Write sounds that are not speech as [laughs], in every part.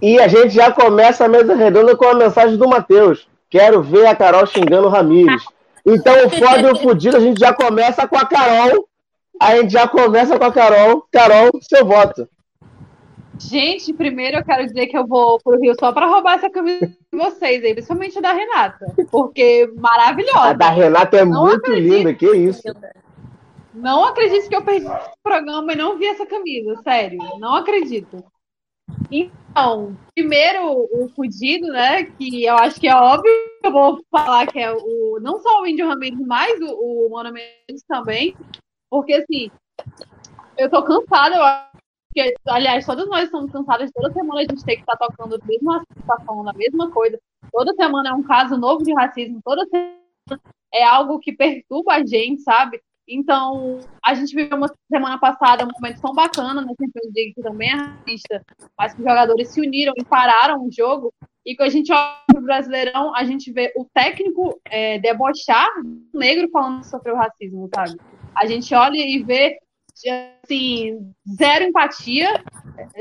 E a gente já começa a mesa redonda com a mensagem do Matheus. Quero ver a Carol xingando o Ramires. Então, o foda e o fudido, a gente já começa com a Carol. A gente já conversa com a Carol. Carol, seu voto. Gente, primeiro eu quero dizer que eu vou pro Rio só para roubar essa camisa de vocês aí, principalmente a da Renata, porque maravilhosa. A da Renata é não muito linda, que isso. Não acredito que eu perdi esse programa e não vi essa camisa, sério. Não acredito. Então, primeiro o fudido, né? Que eu acho que é óbvio que eu vou falar que é o não só o Índio Ramirez, mas o, o Mano Mendes também. Porque assim, eu tô cansada, eu acho que, aliás, todas nós estamos cansadas, toda semana a gente tem que estar tá tocando a mesma situação, a mesma coisa. Toda semana é um caso novo de racismo, toda semana é algo que perturba a gente, sabe? Então, a gente viveu uma semana passada um momento tão bacana na Champions League, que também é racista, mas que os jogadores se uniram e pararam o jogo. E quando a gente olha para o Brasileirão, a gente vê o técnico é, debochar o negro falando que sofreu racismo, sabe? A gente olha e vê, assim, zero empatia,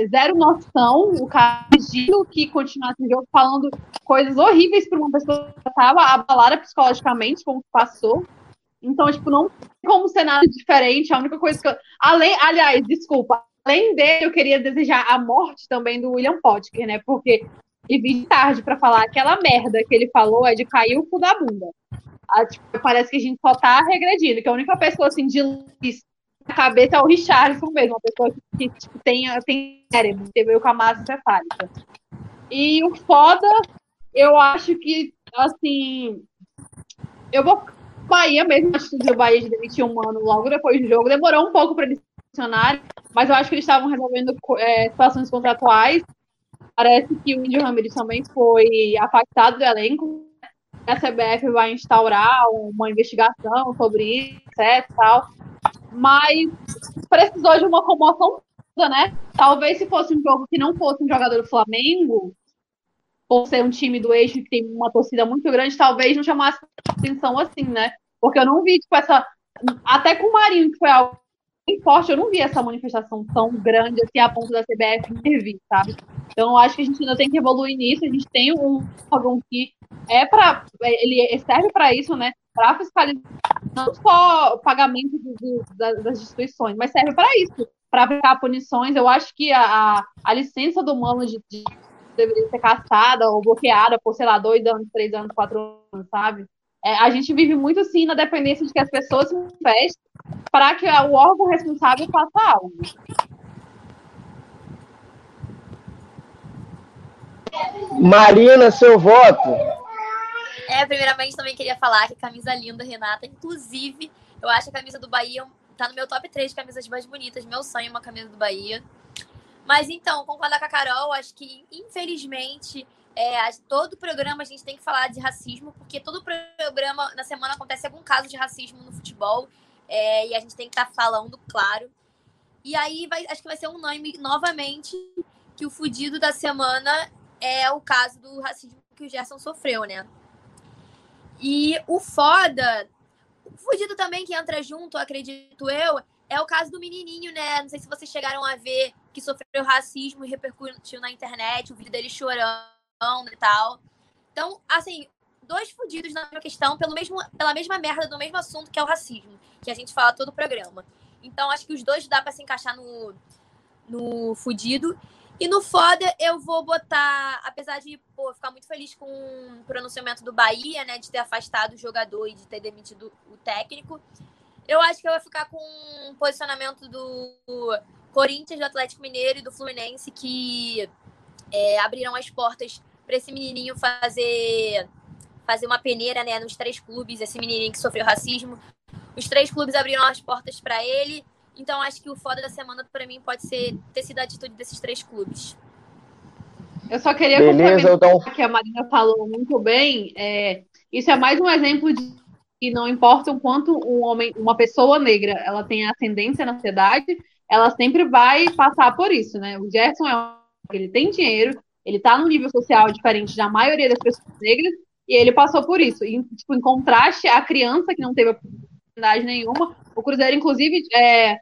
zero noção, o cara pedindo que continuasse o jogo falando coisas horríveis para uma pessoa que estava abalada psicologicamente com o que passou. Então, tipo, não tem como nada diferente. A única coisa que eu. Além, aliás, desculpa, além dele, eu queria desejar a morte também do William Potker, né? Porque e vi tarde para falar aquela merda que ele falou é de cair o cu da bunda. Ah, tipo, parece que a gente só tá regredindo, que a única pessoa assim de na cabeça é o Richardson mesmo, uma pessoa que, tipo, tem, tem cérebro, teve com a massa cefálica. E o foda, eu acho que, assim, eu vou Bahia mesmo, acho que o Bahia de demitir um mano logo depois do jogo. Demorou um pouco para eles funcionarem, mas eu acho que eles estavam resolvendo é, situações contratuais. Parece que o Índio Ramirez também foi afastado do elenco. A CBF vai instaurar uma investigação sobre isso, etc. Tal. Mas precisou de uma comoção, né? Talvez se fosse um jogo que não fosse um jogador do Flamengo, por ser um time do eixo que tem uma torcida muito grande, talvez não chamasse atenção assim, né? Porque eu não vi, tipo, essa. Até com o Marinho, que foi algo bem forte, eu não vi essa manifestação tão grande assim a ponto da CBF intervir, sabe? Então, eu acho que a gente ainda tem que evoluir nisso. A gente tem um órgão que é para. Ele serve para isso, né? Para fiscalizar não só o pagamento das instituições, mas serve para isso, para aplicar punições. Eu acho que a, a licença do mano de, de deveria ser caçada ou bloqueada por, sei lá, dois anos, três anos, quatro anos, sabe? É, a gente vive muito, sim, na dependência de que as pessoas se manifestem para que o órgão responsável faça algo. Marina, seu voto. É, primeiramente também queria falar que camisa linda, Renata. Inclusive, eu acho a camisa do Bahia tá no meu top 3 de camisas mais bonitas. Meu sonho é uma camisa do Bahia. Mas então, concordar com a Carol, acho que, infelizmente, é, todo programa a gente tem que falar de racismo, porque todo programa na semana acontece algum caso de racismo no futebol, é, e a gente tem que estar tá falando, claro. E aí vai, acho que vai ser nome novamente que o fudido da semana é o caso do racismo que o Gerson sofreu, né? E o foda, o fudido também que entra junto, acredito eu, é o caso do menininho, né? Não sei se vocês chegaram a ver que sofreu racismo e repercutiu na internet, o vídeo dele chorando e tal. Então, assim, dois fudidos na mesma questão pelo mesmo, pela mesma merda do mesmo assunto que é o racismo, que a gente fala todo o programa. Então, acho que os dois dá para se encaixar no, no fudido. E no foda, eu vou botar, apesar de pô, ficar muito feliz com o pronunciamento do Bahia, né, de ter afastado o jogador e de ter demitido o técnico, eu acho que eu vou ficar com um posicionamento do Corinthians, do Atlético Mineiro e do Fluminense que é, abriram as portas para esse menininho fazer fazer uma peneira né, nos três clubes, esse menininho que sofreu racismo. Os três clubes abriram as portas para ele. Então acho que o foda da semana para mim pode ser ter sido a atitude desses três clubes. Eu só queria Beleza, complementar que a Marina falou muito bem. É, isso é mais um exemplo de que não importa o quanto um homem, uma pessoa negra, ela tem ascendência na sociedade, ela sempre vai passar por isso, né? O Gerson é um, ele tem dinheiro, ele está num nível social diferente da maioria das pessoas negras e ele passou por isso. E, tipo, em contraste à criança que não teve oportunidade nenhuma, o Cruzeiro, inclusive, é,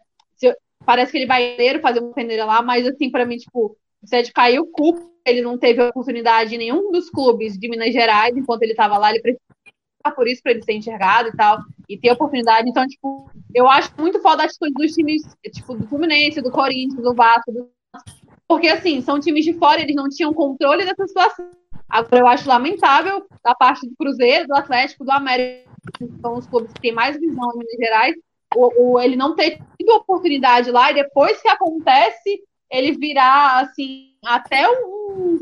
parece que ele vai fazer uma peneira lá, mas assim, para mim, tipo, O Sérgio caiu culpa, ele não teve oportunidade em nenhum dos clubes de Minas Gerais, enquanto ele estava lá, ele precisava por isso para ele ser enxergado e tal, e ter oportunidade. Então, tipo, eu acho muito foda a atitude dos times, tipo, do Fluminense, do Corinthians, do Vasco, do... porque, assim, são times de fora, eles não tinham controle dessa situação. Agora, eu acho lamentável da parte do Cruzeiro, do Atlético, do América, que são os clubes que têm mais visão em Minas Gerais, o, o, ele não ter tido oportunidade lá e depois que acontece, ele virar, assim, até um,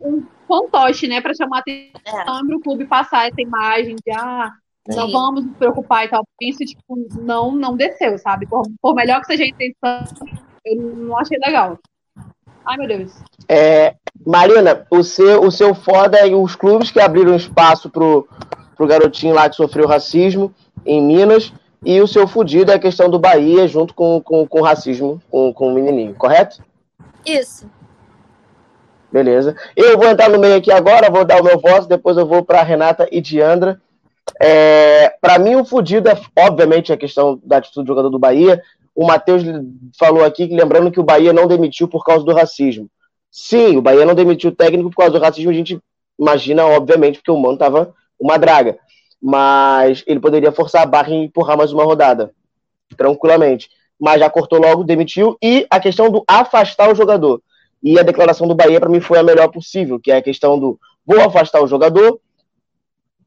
um fantoche, né, para chamar atenção é. para o clube passar essa imagem de, ah, não vamos nos preocupar e tal. Isso, tipo, não, não desceu, sabe? Por, por melhor que seja a intenção, eu não achei legal. Ai, meu Deus. É, Marina, o seu, o seu foda é os clubes que abriram espaço pro, pro garotinho lá que sofreu racismo em Minas. E o seu fudido é a questão do Bahia junto com, com, com o racismo com, com o menininho, correto? Isso. Beleza. Eu vou entrar no meio aqui agora, vou dar o meu voto, depois eu vou para Renata e Diandra. É, para mim, o fudido é, obviamente, a questão da atitude do jogador do Bahia. O Matheus falou aqui, lembrando que o Bahia não demitiu por causa do racismo. Sim, o Bahia não demitiu o técnico por causa do racismo, a gente imagina, obviamente, porque o mano tava uma draga. Mas ele poderia forçar a barra e empurrar mais uma rodada, tranquilamente. Mas já cortou logo, demitiu. E a questão do afastar o jogador. E a declaração do Bahia, para mim, foi a melhor possível, que é a questão do vou afastar o jogador,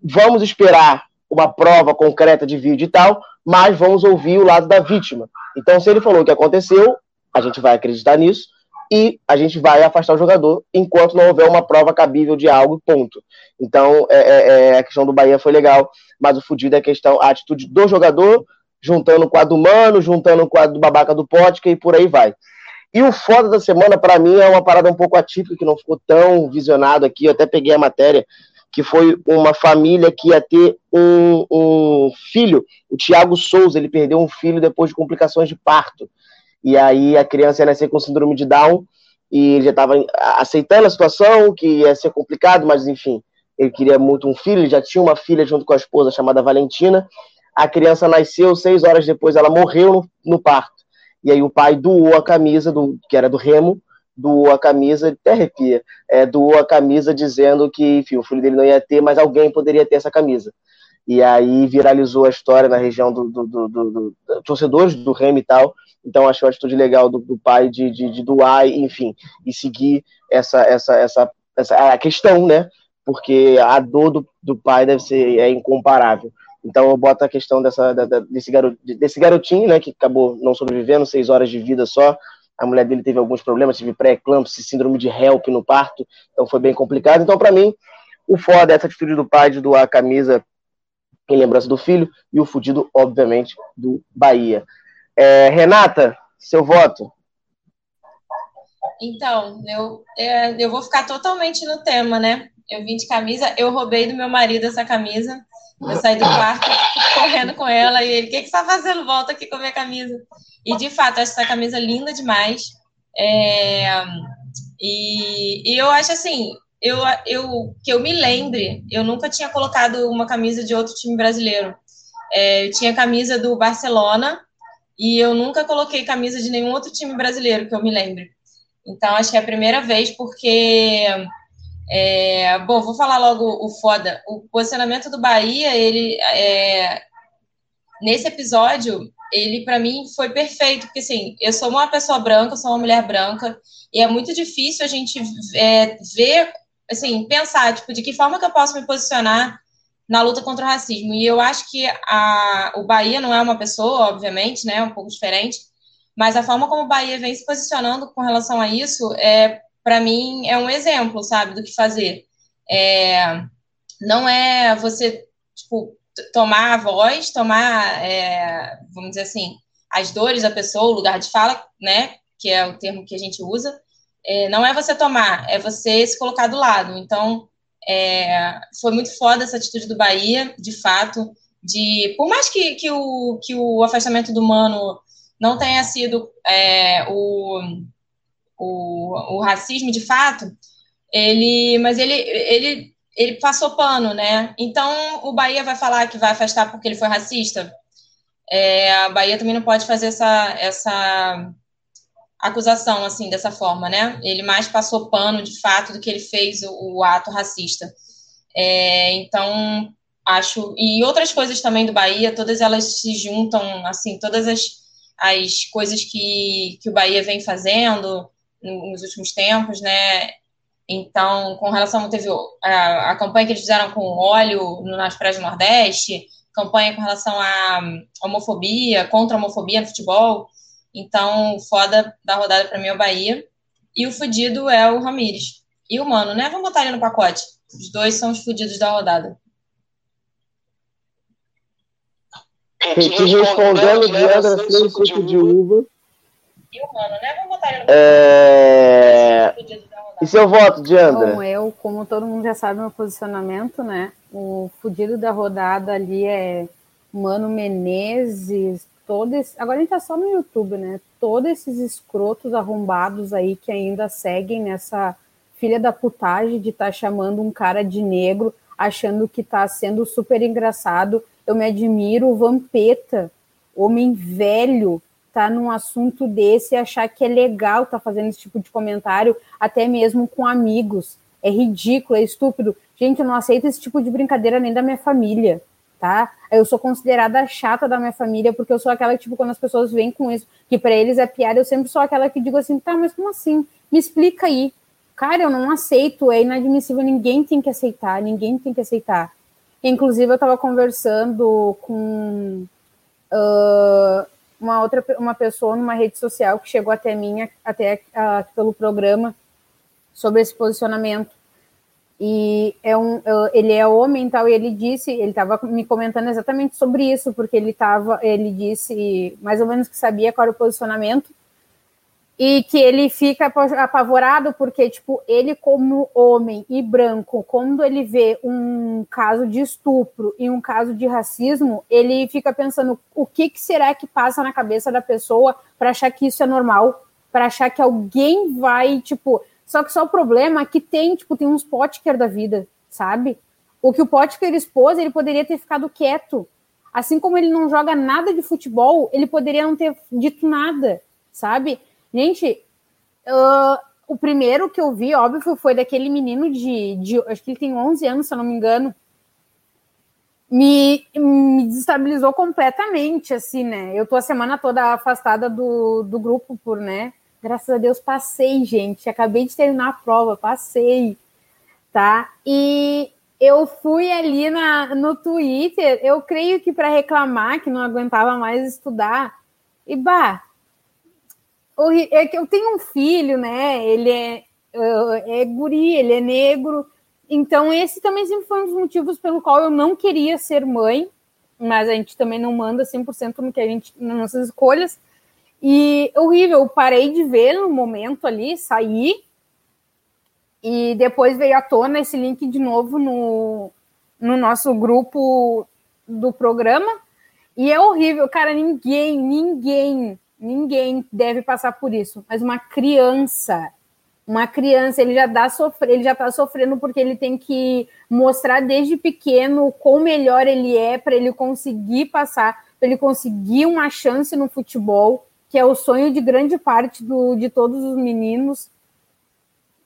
vamos esperar uma prova concreta de vídeo e tal, mas vamos ouvir o lado da vítima. Então, se ele falou o que aconteceu, a gente vai acreditar nisso e a gente vai afastar o jogador enquanto não houver uma prova cabível de algo, ponto. Então, é, é, é a questão do Bahia foi legal, mas o fudido é a questão, a atitude do jogador, juntando com a do Mano, juntando com a do babaca do Pótica e por aí vai. E o foda da semana, para mim, é uma parada um pouco atípica, que não ficou tão visionado aqui, eu até peguei a matéria, que foi uma família que ia ter um, um filho, o Tiago Souza, ele perdeu um filho depois de complicações de parto. E aí a criança ia nascer com síndrome de Down, e ele já estava aceitando a situação, que ia ser complicado, mas enfim, ele queria muito um filho, ele já tinha uma filha junto com a esposa chamada Valentina. A criança nasceu, seis horas depois ela morreu no, no parto. E aí o pai doou a camisa, do, que era do Remo, doou a camisa, até arrepia, é, doou a camisa dizendo que, enfim, o filho dele não ia ter, mas alguém poderia ter essa camisa. E aí viralizou a história na região dos do, do, do, torcedores do Remo e tal. Então achei uma atitude legal do, pai de, de, de, doar, enfim, e seguir essa, essa, essa, essa a questão, né? Porque a dor do, pai deve ser é incomparável. Então eu boto a questão dessa, da, desse, garot, desse garotinho, né, que acabou não sobrevivendo, seis horas de vida só, a mulher dele teve alguns problemas, teve pré-eclâmpsia, síndrome de HELP no parto, então foi bem complicado. Então, para mim, o foda é essa atitude do pai de doar a camisa em lembrança do filho, e o fudido, obviamente, do Bahia. É, Renata, seu voto? Então, eu, é, eu vou ficar totalmente no tema, né? Eu vim de camisa, eu roubei do meu marido essa camisa. Eu saí do quarto correndo com ela e ele, o que, que você está fazendo? Volta aqui com a minha camisa. E de fato, essa camisa linda demais. É, e, e eu acho assim, eu, eu, que eu me lembre, eu nunca tinha colocado uma camisa de outro time brasileiro. É, eu tinha camisa do Barcelona e eu nunca coloquei camisa de nenhum outro time brasileiro que eu me lembre. Então, acho que é a primeira vez, porque é, bom, vou falar logo o foda. O posicionamento do Bahia, ele é, nesse episódio, ele para mim foi perfeito, porque assim, eu sou uma pessoa branca, sou uma mulher branca, e é muito difícil a gente é, ver, assim, pensar, tipo, de que forma que eu posso me posicionar na luta contra o racismo. E eu acho que a, o Bahia não é uma pessoa, obviamente, né, um pouco diferente, mas a forma como o Bahia vem se posicionando com relação a isso é para mim, é um exemplo, sabe, do que fazer. É, não é você, tipo, tomar a voz, tomar, é, vamos dizer assim, as dores da pessoa, o lugar de fala, né, que é o termo que a gente usa, é, não é você tomar, é você se colocar do lado. Então, é, foi muito foda essa atitude do Bahia, de fato, de, por mais que, que, o, que o afastamento do Mano não tenha sido é, o o, o racismo de fato, ele, mas ele, ele, ele passou pano, né? Então o Bahia vai falar que vai afastar porque ele foi racista. É, a Bahia também não pode fazer essa, essa, acusação assim dessa forma, né? Ele mais passou pano de fato do que ele fez o, o ato racista. É, então acho e outras coisas também do Bahia, todas elas se juntam assim, todas as, as coisas que, que o Bahia vem fazendo nos últimos tempos, né? Então, com relação teve a, a campanha que eles fizeram com óleo nas praias do Nordeste, campanha com relação à homofobia, contra a homofobia no futebol. Então, o foda da rodada para mim é o Bahia. E o fudido é o Ramires. E o Mano, né? Vamos botar ele no pacote. Os dois são os fudidos da rodada. Te respondendo, Diana, sem suco de uva. E o Mano, né? Vamos botar ele no. É... E seu voto, Diandra? Bom, eu, como todo mundo já sabe meu posicionamento, né? O fudido da rodada ali é Mano Menezes, todos. Agora a gente tá só no YouTube, né? Todos esses escrotos arrombados aí que ainda seguem nessa filha da putagem de estar tá chamando um cara de negro, achando que tá sendo super engraçado. Eu me admiro o Vampeta, homem velho, tá num assunto desse e achar que é legal tá fazendo esse tipo de comentário, até mesmo com amigos. É ridículo, é estúpido. Gente, eu não aceito esse tipo de brincadeira nem da minha família, tá? Eu sou considerada chata da minha família, porque eu sou aquela que, tipo, quando as pessoas vêm com isso, que para eles é piada, eu sempre sou aquela que digo assim, tá, mas como assim? Me explica aí. Cara, eu não aceito, é inadmissível, ninguém tem que aceitar, ninguém tem que aceitar. Inclusive, eu estava conversando com uh, uma outra uma pessoa numa rede social que chegou até mim, até uh, pelo programa, sobre esse posicionamento. E é um, ele é homem tal, e ele disse, ele estava me comentando exatamente sobre isso, porque ele estava, ele disse mais ou menos que sabia qual era o posicionamento, e que ele fica apavorado porque, tipo, ele como homem e branco, quando ele vê um caso de estupro e um caso de racismo, ele fica pensando o que, que será que passa na cabeça da pessoa para achar que isso é normal, para achar que alguém vai, tipo, só que só o problema é que tem, tipo, tem uns Potker da vida, sabe? O que o Potker expôs, ele poderia ter ficado quieto. Assim como ele não joga nada de futebol, ele poderia não ter dito nada, sabe? Gente, uh, o primeiro que eu vi, óbvio, foi daquele menino de, de, Acho que ele tem 11 anos, se eu não me engano. Me, me desestabilizou completamente, assim, né? Eu tô a semana toda afastada do, do grupo por, né? Graças a Deus passei, gente. Acabei de terminar a prova, passei, tá? E eu fui ali na, no Twitter, eu creio que para reclamar que não aguentava mais estudar. E bah, é que eu tenho um filho, né? Ele é, é guri, ele é negro. Então, esse também sempre foi um dos motivos pelo qual eu não queria ser mãe, mas a gente também não manda 100% no que a gente, nas nossas escolhas. E horrível, eu parei de ver no momento ali, saí, e depois veio à tona esse link de novo no, no nosso grupo do programa. E é horrível, cara, ninguém, ninguém Ninguém deve passar por isso, mas uma criança, uma criança, ele já dá sofrer, ele já está sofrendo porque ele tem que mostrar desde pequeno o quão melhor ele é para ele conseguir passar, para ele conseguir uma chance no futebol, que é o sonho de grande parte do, de todos os meninos,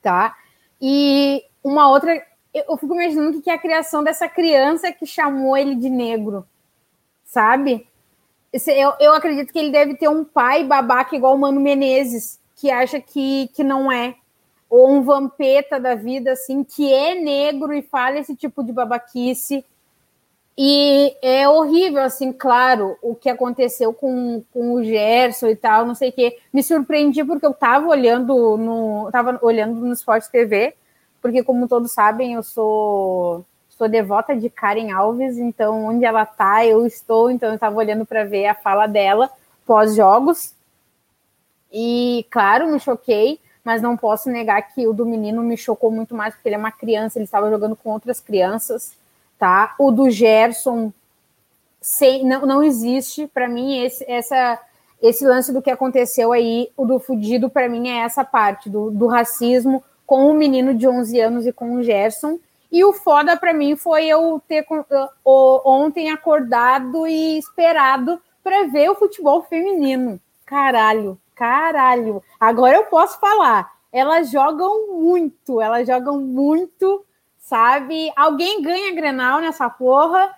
tá? E uma outra, eu fico imaginando que é a criação dessa criança que chamou ele de negro, sabe? Eu, eu acredito que ele deve ter um pai babaca igual o Mano Menezes, que acha que, que não é. Ou um vampeta da vida, assim, que é negro e fala esse tipo de babaquice. E é horrível, assim, claro, o que aconteceu com, com o Gerson e tal, não sei o quê. Me surpreendi porque eu tava olhando no. Tava olhando no Sport TV, porque, como todos sabem, eu sou sou devota de Karen Alves, então onde ela tá, eu estou, então eu estava olhando para ver a fala dela pós-jogos. E, claro, me choquei, mas não posso negar que o do menino me chocou muito mais, porque ele é uma criança, ele estava jogando com outras crianças, tá? O do Gerson sem, não, não existe. Para mim, esse, essa, esse lance do que aconteceu aí, o do fudido, para mim, é essa parte do, do racismo com o menino de 11 anos e com o Gerson. E o foda para mim foi eu ter ontem acordado e esperado para ver o futebol feminino. Caralho, caralho. Agora eu posso falar. Elas jogam muito, elas jogam muito, sabe? Alguém ganha Grenal nessa porra.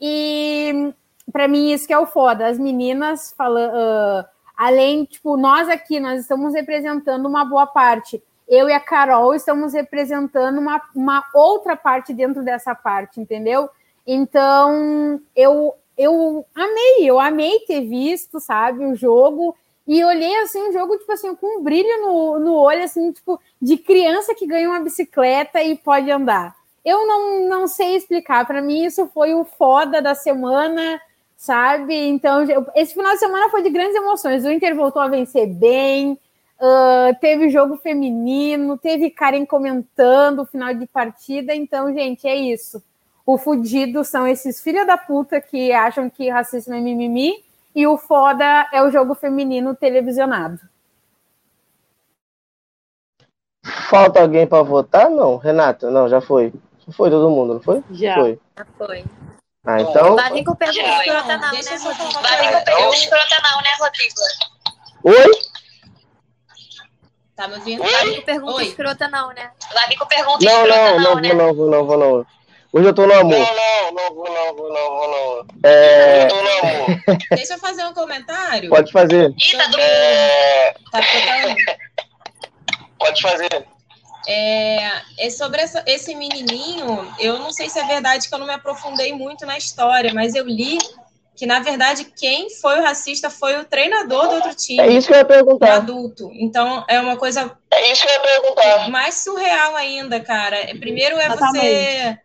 E para mim isso que é o foda. As meninas falando, uh, além, tipo, nós aqui, nós estamos representando uma boa parte. Eu e a Carol estamos representando uma, uma outra parte dentro dessa parte, entendeu? Então, eu eu amei, eu amei ter visto, sabe, o jogo. E olhei assim, um jogo, tipo assim, com um brilho no, no olho, assim, tipo, de criança que ganha uma bicicleta e pode andar. Eu não, não sei explicar. Para mim, isso foi o foda da semana, sabe? Então, esse final de semana foi de grandes emoções. O Inter voltou a vencer bem, uh, teve jogo feminino, teve Karen comentando o final de partida. Então, gente, é isso o fudido são esses filha da puta que acham que racismo é mimimi e o foda é o jogo feminino televisionado. Falta alguém para votar? Não, Renata, não, já foi. Já foi todo mundo, não foi? Já. Foi. Já foi. Ah, então. Com pergunta escrota não, né, Rodrigo? Com pergunta escrota não, né, Rodrigo? Oi? Tá me ouvindo? Com pergunta Oi. escrota não, né? Com pergunta Não, escrota não, não, não, né? vou não, vou não, vou não. Hoje eu tô no amor. Não, não, não vou não, vou não, vou não. É, Eu tô no amor. [laughs] Deixa eu fazer um comentário. pode fazer. Ih, tá do... É, Tá [laughs] pode fazer. É, é sobre essa- esse menininho, eu não sei se é verdade que eu não me aprofundei muito na história, mas eu li que, na verdade, quem foi o racista foi o treinador do outro time, É isso que eu ia o perguntar. adulto. Então, é uma coisa É isso que eu ia perguntar. mais surreal ainda, cara. Primeiro é Exatamente. você.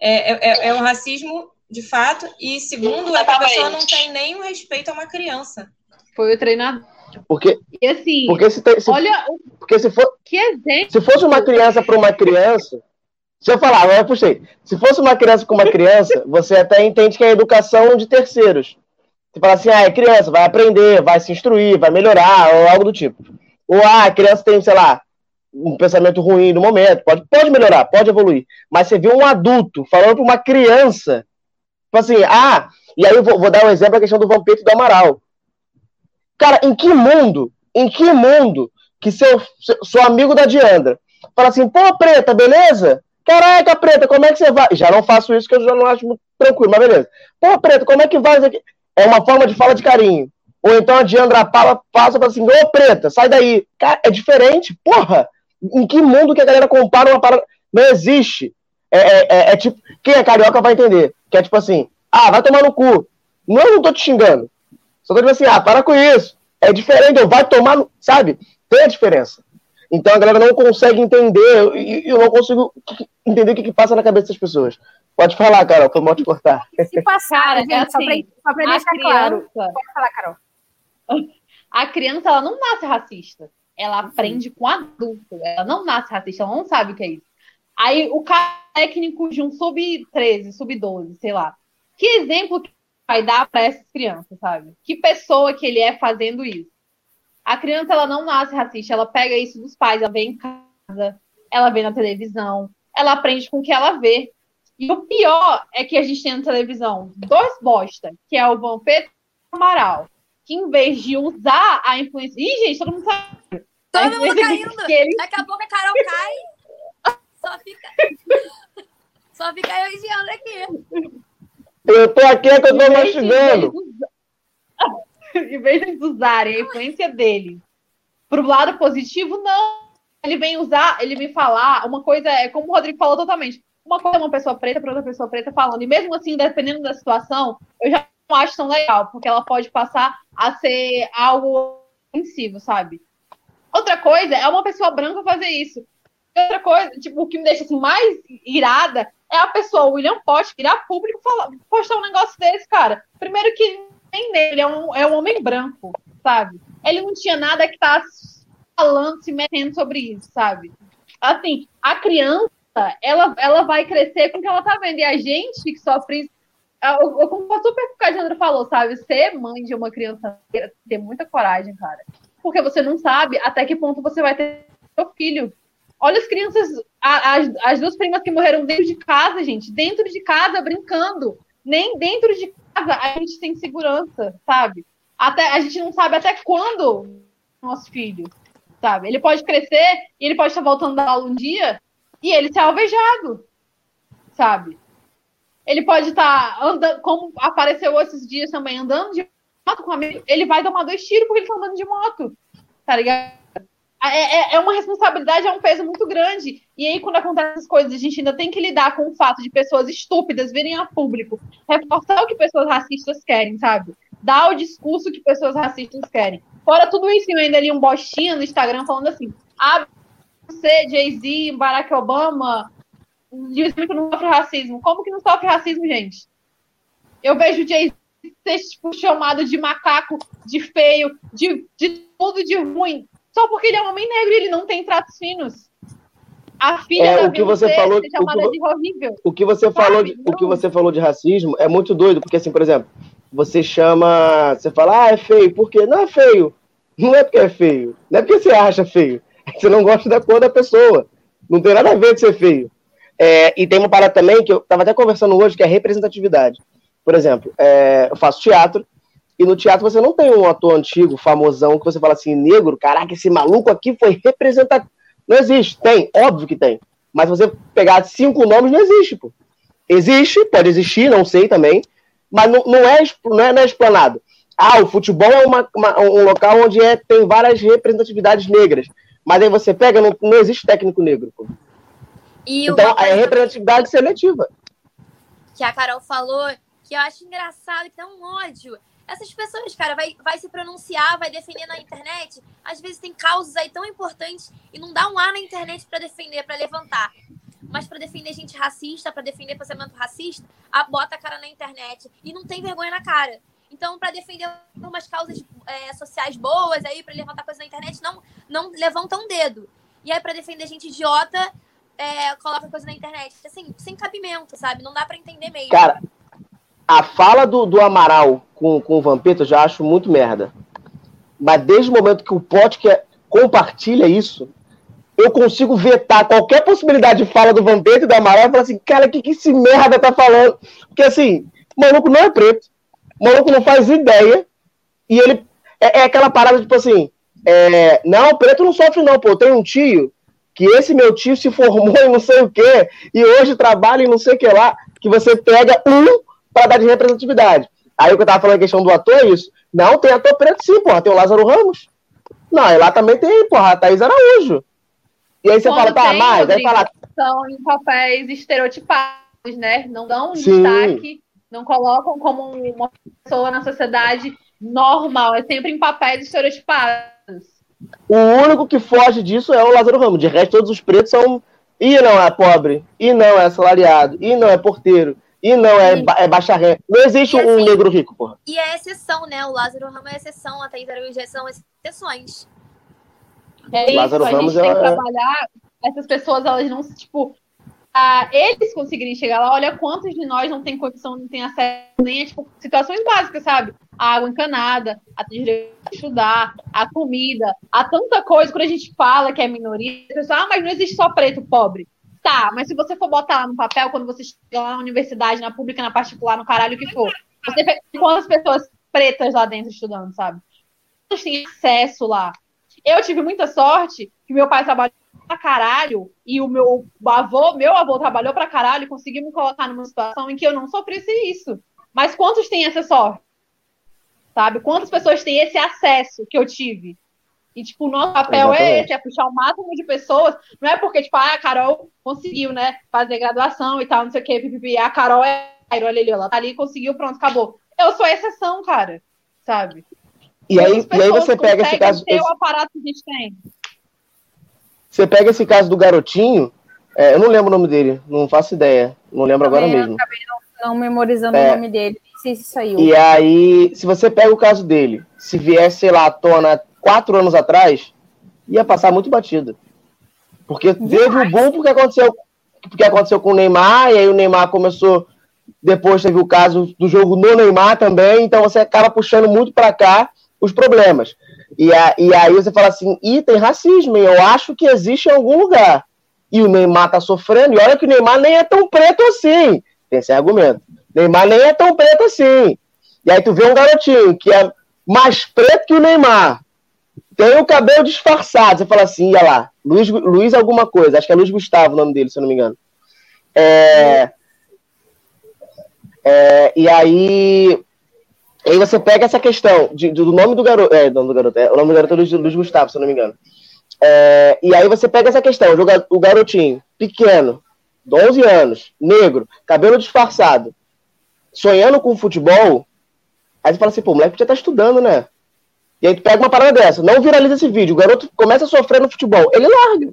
É, é, é- é um racismo de fato, e segundo é que a pessoa não Exatamente. tem nenhum respeito a uma criança. Foi o treinador. Porque, E assim, porque, se, tem- se- olha porque se, for, que exemplo. se fosse uma criança para uma criança. Se eu falar, agora puxei. Se fosse uma criança com uma criança, você até entende que é educação de terceiros. Você fala assim, ah, é criança, vai aprender, vai se instruir, vai melhorar, ou algo do tipo. Ou, ah, a criança tem, sei lá, um pensamento ruim no momento, pode, pode melhorar, pode evoluir. Mas você viu um adulto falando para uma criança, tipo assim, ah, e aí eu vou, vou dar um exemplo, a questão do Vampiro do Amaral. Cara, em que mundo, em que mundo que seu, seu, seu amigo da Diandra fala assim, pô, preta, beleza? Caraca, preta, como é que você vai? Já não faço isso, que eu já não acho muito tranquilo, mas beleza. Pô, preta, como é que vai? É uma forma de fala de carinho. Ou então a Diandra Paula passa fala assim, ô, preta, sai daí. Cara, é diferente, porra. Em que mundo que a galera compara uma parada? Não existe. É, é, é, é tipo, quem é carioca vai entender. Que é tipo assim, ah, vai tomar no cu. Não, eu não tô te xingando. Só tô dizendo assim, ah, para com isso. É diferente, eu vai tomar no... Sabe? Tem a diferença. Então a galera não consegue entender, e eu não consigo entender o que, que passa na cabeça das pessoas. Pode falar, Carol, foi mal te cortar. Se passar, Cara, gente, é assim, só pra A deixar claro. criança, Pode falar, Carol. [laughs] a criança, ela não nasce racista. Ela aprende com adulto. Ela não nasce racista, ela não sabe o que é isso. Aí o cara técnico de um sub-13, sub-12, sei lá. Que exemplo que vai dar para essas crianças, sabe? Que pessoa que ele é fazendo isso? A criança, ela não nasce racista, ela pega isso dos pais, ela vê em casa, ela vê na televisão, ela aprende com o que ela vê. E o pior é que a gente tem na televisão dois bosta, que é o Vampeta e o Amaral, que em vez de usar a influência. Ih, gente, todo mundo sabe. Todo mundo caindo. Que ele... Daqui a pouco a Carol cai. Só fica. [laughs] Só fica eu e Giana aqui. Eu tô aqui é que eu tô mastigando. [laughs] em vez de usarem a influência dele pro lado positivo, não. Ele vem usar, ele vem falar uma coisa, é como o Rodrigo falou totalmente. Uma coisa é uma pessoa preta para outra pessoa preta falando. E mesmo assim, dependendo da situação, eu já não acho tão legal, porque ela pode passar a ser algo ofensivo, sabe? Outra coisa é uma pessoa branca fazer isso. Outra coisa, tipo, o que me deixa assim, mais irada é a pessoa, o William Post, virar público falar, postar um negócio desse, cara. Primeiro que nem nele, é um, é um homem branco, sabe? Ele não tinha nada que tá falando, se metendo sobre isso, sabe? Assim, a criança, ela, ela vai crescer com o que ela tá vendo. E a gente que sofre. Eu, eu concordo super com o que a Jandra falou, sabe? Ser mãe de uma criança ter muita coragem, cara. Porque você não sabe até que ponto você vai ter seu filho. Olha as crianças, as, as duas primas que morreram dentro de casa, gente. Dentro de casa, brincando. Nem dentro de casa a gente tem segurança, sabe? Até, a gente não sabe até quando nosso filho, sabe? Ele pode crescer e ele pode estar voltando da aula um dia e ele ser alvejado, sabe? Ele pode estar andando, como apareceu esses dias também, andando de moto com um amigo, ele vai tomar dois tiros porque ele está andando de moto, tá ligado? É, é, é, uma responsabilidade, é um peso muito grande. E aí, quando acontecem essas coisas, a gente ainda tem que lidar com o fato de pessoas estúpidas virem a público, reforçar o que pessoas racistas querem, sabe? Dar o discurso que pessoas racistas querem. Fora tudo isso, eu ainda ali um bostinho no Instagram falando assim: ah, você, Jay-Z, Barack Obama, diz que não sofre racismo. Como que não sofre racismo, gente? Eu vejo Jay-Z ser tipo, chamado de macaco, de feio, de, de tudo de ruim só porque ele é um homem negro e ele não tem tratos finos. A filha é, da o que você falou, chamada o que, de horrível. O que você falou, de, o que você falou de racismo é muito doido, porque assim, por exemplo, você chama, você fala, ah, é feio, por quê? Não é feio. Não é porque é feio, não é porque você acha feio, é [laughs] que você não gosta da cor da pessoa. Não tem nada a ver de ser feio. É, e tem uma parada também que eu estava até conversando hoje, que é representatividade. Por exemplo, é, eu faço teatro, e no teatro você não tem um ator antigo, famosão, que você fala assim, negro, caraca, esse maluco aqui foi representativo. Não existe. Tem, óbvio que tem. Mas você pegar cinco nomes, não existe, pô. Existe, pode existir, não sei também, mas não, não, é, não, é, não é explanado. Ah, o futebol é uma, uma, um local onde é, tem várias representatividades negras. Mas aí você pega, não, não existe técnico negro. Pô. E então, é representatividade seletiva. Que a Carol falou, que eu acho engraçado, que dá um ódio essas pessoas, cara, vai, vai se pronunciar, vai defender na internet. Às vezes tem causas aí tão importantes e não dá um ar na internet para defender, para levantar. Mas para defender gente racista, para defender pensamento racista, a, bota a cara na internet e não tem vergonha na cara. Então, para defender umas causas é, sociais boas aí, para levantar coisa na internet, não, não levanta um dedo. E aí, para defender gente idiota, é, coloca coisa na internet. Assim, sem cabimento, sabe? Não dá para entender mesmo. Cara, a fala do, do Amaral com, com o Vampeta eu já acho muito merda. Mas desde o momento que o podcast compartilha isso, eu consigo vetar qualquer possibilidade de fala do Vampeta e do Amaral e falar assim, cara, o que, que esse merda tá falando? Porque assim, o maluco não é preto, o maluco não faz ideia, e ele. É, é aquela parada, tipo assim, é, não, preto não sofre, não, pô. Tem um tio que esse meu tio se formou em não sei o quê, e hoje trabalha em não sei o que lá, que você pega um para dar de representatividade. Aí o que eu tava falando a questão do ator é isso. Não, tem ator preto sim, porra. Tem o Lázaro Ramos. Não, e lá também tem, porra, a Thaís Araújo. E aí você Quando fala, tá, tem, mais, Rodrigo, aí fala. São em papéis estereotipados, né? Não dão um Sim. destaque, não colocam como uma pessoa na sociedade normal. É sempre em papéis estereotipados. O único que foge disso é o Lázaro Ramos. De resto, todos os pretos são. E não é pobre, e não é assalariado, e não é porteiro, e não é, ba- é baixa renda. Não existe E um assim- negro rico, porra. E é exceção, né? O Lázaro Ramos é exceção, a Thaís Araújo são exceções. É isso, Lázaro a Ramos gente tem é- que trabalhar. Essas pessoas, elas não, tipo, ah, eles conseguirem chegar lá. Olha quantos de nós não tem condição, não tem acesso nem a tipo, situações básicas, sabe? A água encanada, a direito a estudar, a comida, a tanta coisa. Quando a gente fala que é minoria, a pessoa, ah, mas não existe só preto pobre. Tá, mas se você for botar lá no papel, quando você chega lá na universidade, na pública, na particular, no caralho que for, você vê quantas pessoas pretas lá dentro estudando, sabe? Quantos têm acesso lá? Eu tive muita sorte que meu pai trabalhou pra caralho e o meu avô, meu avô trabalhou pra caralho e conseguiu me colocar numa situação em que eu não sofresse isso. Mas quantos têm essa sorte? Sabe? Quantas pessoas têm esse acesso que eu tive? E, tipo, o nosso papel é Exatamente. esse, é puxar o máximo de pessoas. Não é porque, tipo, ah, a Carol conseguiu, né, fazer graduação e tal, não sei o quê, pipipi. A Carol é. Olha ali, ela tá ali, conseguiu, pronto, acabou. Eu sou a exceção, cara. Sabe? E aí, e aí você pega esse caso. ter esse- o aparato que a gente tem. Você pega esse caso do garotinho, é, eu não lembro o nome dele, não faço ideia, não lembro agora Também, eu mesmo. Não memorizando É. o nome dele. Nem sei se saiu. E aí, se você pega o caso dele, se viesse, sei lá, à tona quatro anos atrás, ia passar muito batido. Porque teve o boom porque aconteceu, porque aconteceu com o Neymar, e aí o Neymar começou. Depois teve o caso do jogo no Neymar também, então você acaba puxando muito para cá os problemas. E, a- e aí você fala assim, e tem racismo, hein? eu acho que existe em algum lugar. E o Neymar tá sofrendo, e olha que o Neymar nem é tão preto assim. Tem esse argumento. Neymar nem é tão preto assim. E aí tu vê um garotinho que é mais preto que o Neymar, tem o cabelo disfarçado. Você fala assim, olha lá, Luiz, Luiz alguma coisa, acho que é Luiz Gustavo o nome dele, se eu não me engano. É, é, e aí, aí você pega essa questão de, do nome do garoto, é, nome do garoto, é, o nome do garoto é Luiz, Luiz Gustavo, se eu não me engano. É, e aí você pega essa questão, o garotinho, pequeno, 12 anos, negro, cabelo disfarçado, sonhando com futebol, aí você fala assim, pô, o moleque já tá estudando, né? E aí tu pega uma parada dessa, não viraliza esse vídeo, o garoto começa a sofrer no futebol, ele larga.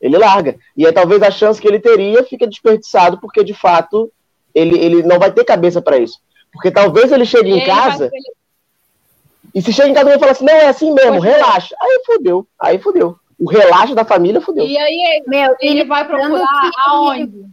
Ele larga. E aí talvez a chance que ele teria fique desperdiçado, porque de fato ele, ele não vai ter cabeça para isso. Porque talvez ele chegue e em casa. E se chega em casa e fala assim, não, é assim mesmo, Pode relaxa. Ser. Aí fodeu. Aí fodeu. O relaxo da família fodeu. E aí, meu, ele, ele vai procurar aonde?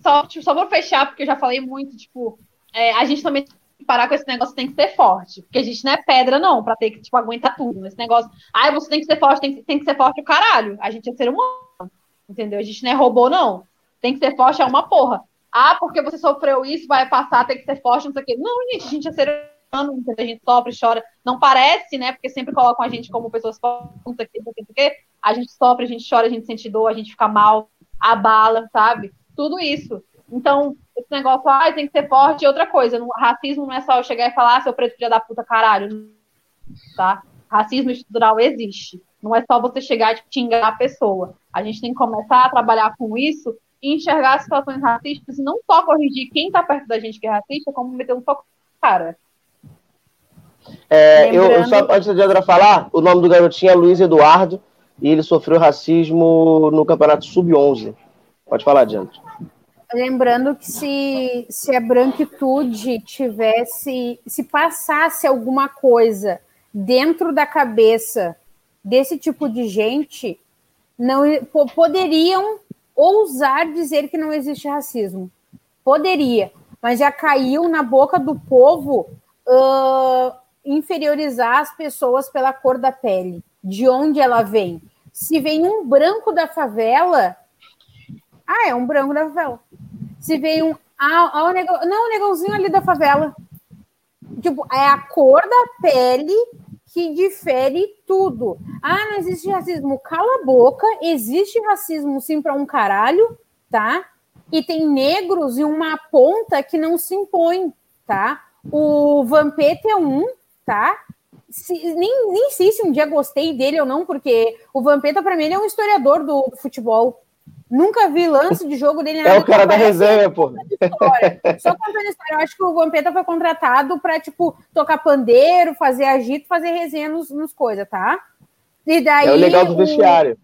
Só, tipo, só vou fechar, porque eu já falei muito, tipo, é, a gente também parar com esse negócio tem que ser forte. Porque a gente não é pedra, não, pra ter que, tipo, aguentar tudo. Esse negócio, ai, você tem que ser forte, tem que, tem que ser forte o caralho. A gente é ser humano, entendeu? A gente não é robô, não. Tem que ser forte é uma porra. Ah, porque você sofreu isso, vai passar, tem que ser forte, não sei o quê. Não, gente, a gente é ser humano, a gente sofre, chora. Não parece, né? Porque sempre colocam a gente como pessoas fortes, não sei o quê, não sei o quê. A gente sofre, a gente chora, a gente sente dor, a gente fica mal, abala, sabe? Tudo isso. Então, esse negócio, ah, tem que ser forte. E outra coisa, no, racismo não é só eu chegar e falar, ah, seu preto filha da puta, caralho. Tá? Racismo estrutural existe. Não é só você chegar e tipo, xingar a pessoa. A gente tem que começar a trabalhar com isso e enxergar as situações racistas e não só corrigir quem tá perto da gente que é racista, como meter um foco cara. É, eu, eu, só, antes de Andra falar, o nome do garotinho é Luiz Eduardo e ele sofreu racismo no campeonato sub-11. Pode falar, adiante. Lembrando que se, se a branquitude tivesse, se passasse alguma coisa dentro da cabeça desse tipo de gente, não poderiam ousar dizer que não existe racismo. Poderia, mas já caiu na boca do povo uh, inferiorizar as pessoas pela cor da pele, de onde ela vem. Se vem um branco da favela, ah, é um branco da favela. Se vem um. Ah, ah, o não, o negãozinho ali da favela. Tipo, é a cor da pele que difere tudo. Ah, não existe racismo. Cala a boca, existe racismo sim para um caralho, tá? E tem negros e uma ponta que não se impõe, tá? O Vampeta é um, tá? Se, nem, nem sei se um dia gostei dele ou não, porque o Vampeta, para mim, é um historiador do, do futebol. Nunca vi lance de jogo dele. É o cara da resenha, pô. Só contando história. Eu acho que o Vampeta foi contratado para, tipo, tocar pandeiro, fazer agito, fazer resenha nos, nos coisas, tá? E daí, é o legal do vestiário.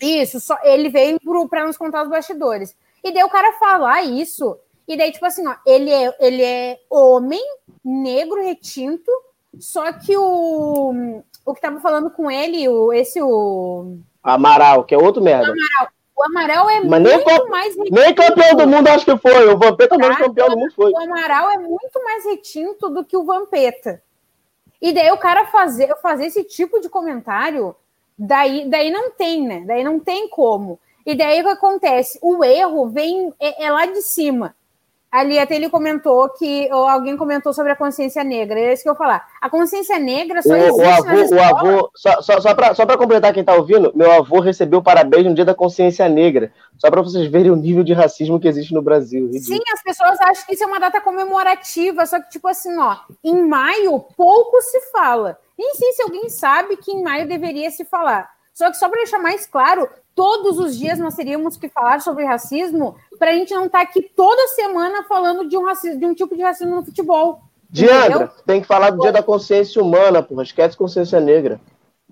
Isso, só, ele veio para nos contar os bastidores. E daí o cara falar isso, e daí, tipo assim, ó, ele é, ele é homem, negro, retinto, só que o, o que tava falando com ele, o, esse, o... Amaral, que é outro merda. Amaral, o Amaral é Mas muito nem, mais retinto. Nem campeão do mundo acho que foi. O Vampeta tá? campeão do mundo foi. O Amaral é muito mais retinto do que o Vampeta. E daí o cara fazer, fazer esse tipo de comentário, daí, daí não tem, né? Daí não tem como. E daí o que acontece? O erro vem é, é lá de cima. Ali até ele comentou que, ou alguém comentou sobre a consciência negra. É isso que eu vou falar. A consciência negra só o, existe o avô, o avô Só, só, só para completar quem está ouvindo, meu avô recebeu parabéns no dia da consciência negra. Só para vocês verem o nível de racismo que existe no Brasil. Sim, as pessoas acham que isso é uma data comemorativa, só que, tipo assim, ó, em maio pouco se fala. Nem sei se alguém sabe que em maio deveria se falar. Só que só para deixar mais claro, todos os dias nós teríamos que falar sobre racismo para a gente não estar tá aqui toda semana falando de um, racismo, de um tipo de racismo no futebol. Diandra, tem que falar do dia da consciência humana, porra. Esquece consciência negra.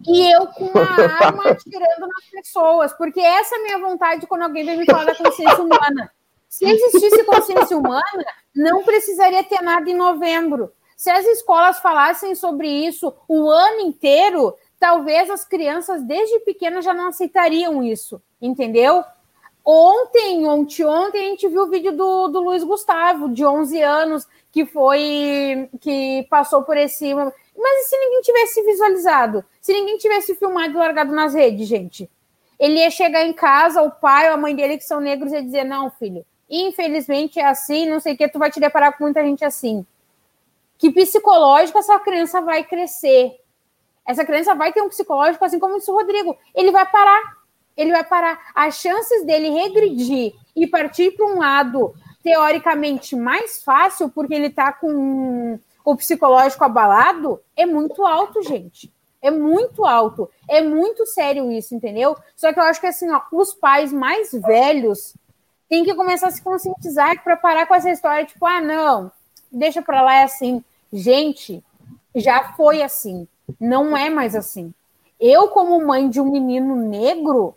E eu com uma arma [laughs] atirando nas pessoas, porque essa é a minha vontade quando alguém vem me falar da consciência humana. Se existisse consciência humana, não precisaria ter nada em novembro. Se as escolas falassem sobre isso o ano inteiro, talvez as crianças desde pequenas já não aceitariam isso, entendeu? Ontem, ontem, ontem, a gente viu o vídeo do, do Luiz Gustavo, de 11 anos, que foi, que passou por esse... Mas e se ninguém tivesse visualizado? Se ninguém tivesse filmado e largado nas redes, gente? Ele ia chegar em casa, o pai ou a mãe dele, que são negros, ia dizer, não, filho, infelizmente é assim, não sei o que, tu vai te deparar com muita gente assim. Que psicológico essa criança vai crescer? Essa criança vai ter um psicológico, assim como disse o Rodrigo. Ele vai parar. Ele vai parar. As chances dele regredir e partir para um lado teoricamente mais fácil, porque ele está com o psicológico abalado, é muito alto, gente. É muito alto. É muito sério isso, entendeu? Só que eu acho que assim, ó, os pais mais velhos têm que começar a se conscientizar para parar com essa história, tipo, ah, não, deixa para lá, é assim. Gente, já foi assim. Não é mais assim. Eu, como mãe de um menino negro,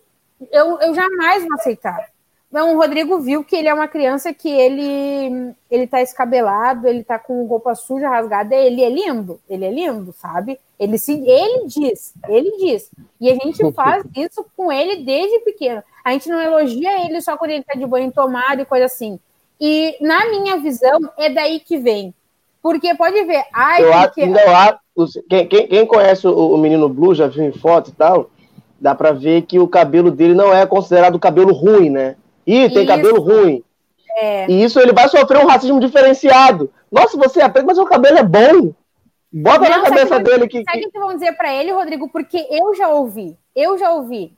eu, eu jamais vou aceitar. Não, o Rodrigo viu que ele é uma criança que ele ele tá escabelado, ele tá com roupa suja, rasgada, ele é lindo, ele é lindo, sabe? Ele se ele diz, ele diz. E a gente faz isso com ele desde pequeno. A gente não elogia ele só quando ele tá de banho tomado e coisa assim. E na minha visão é daí que vem. Porque pode ver, ai, eu acho, quem, quem, quem, conhece o, o menino Blue, já viu em foto e tal, dá para ver que o cabelo dele não é considerado cabelo ruim, né? Ih, tem isso. cabelo ruim. É. E isso ele vai sofrer um racismo diferenciado. Nossa, você é preto, mas seu cabelo é bom. Bota não, na cabeça sabe dele que. Sabe o que vão dizer para ele, Rodrigo? Porque eu já ouvi. Eu já ouvi.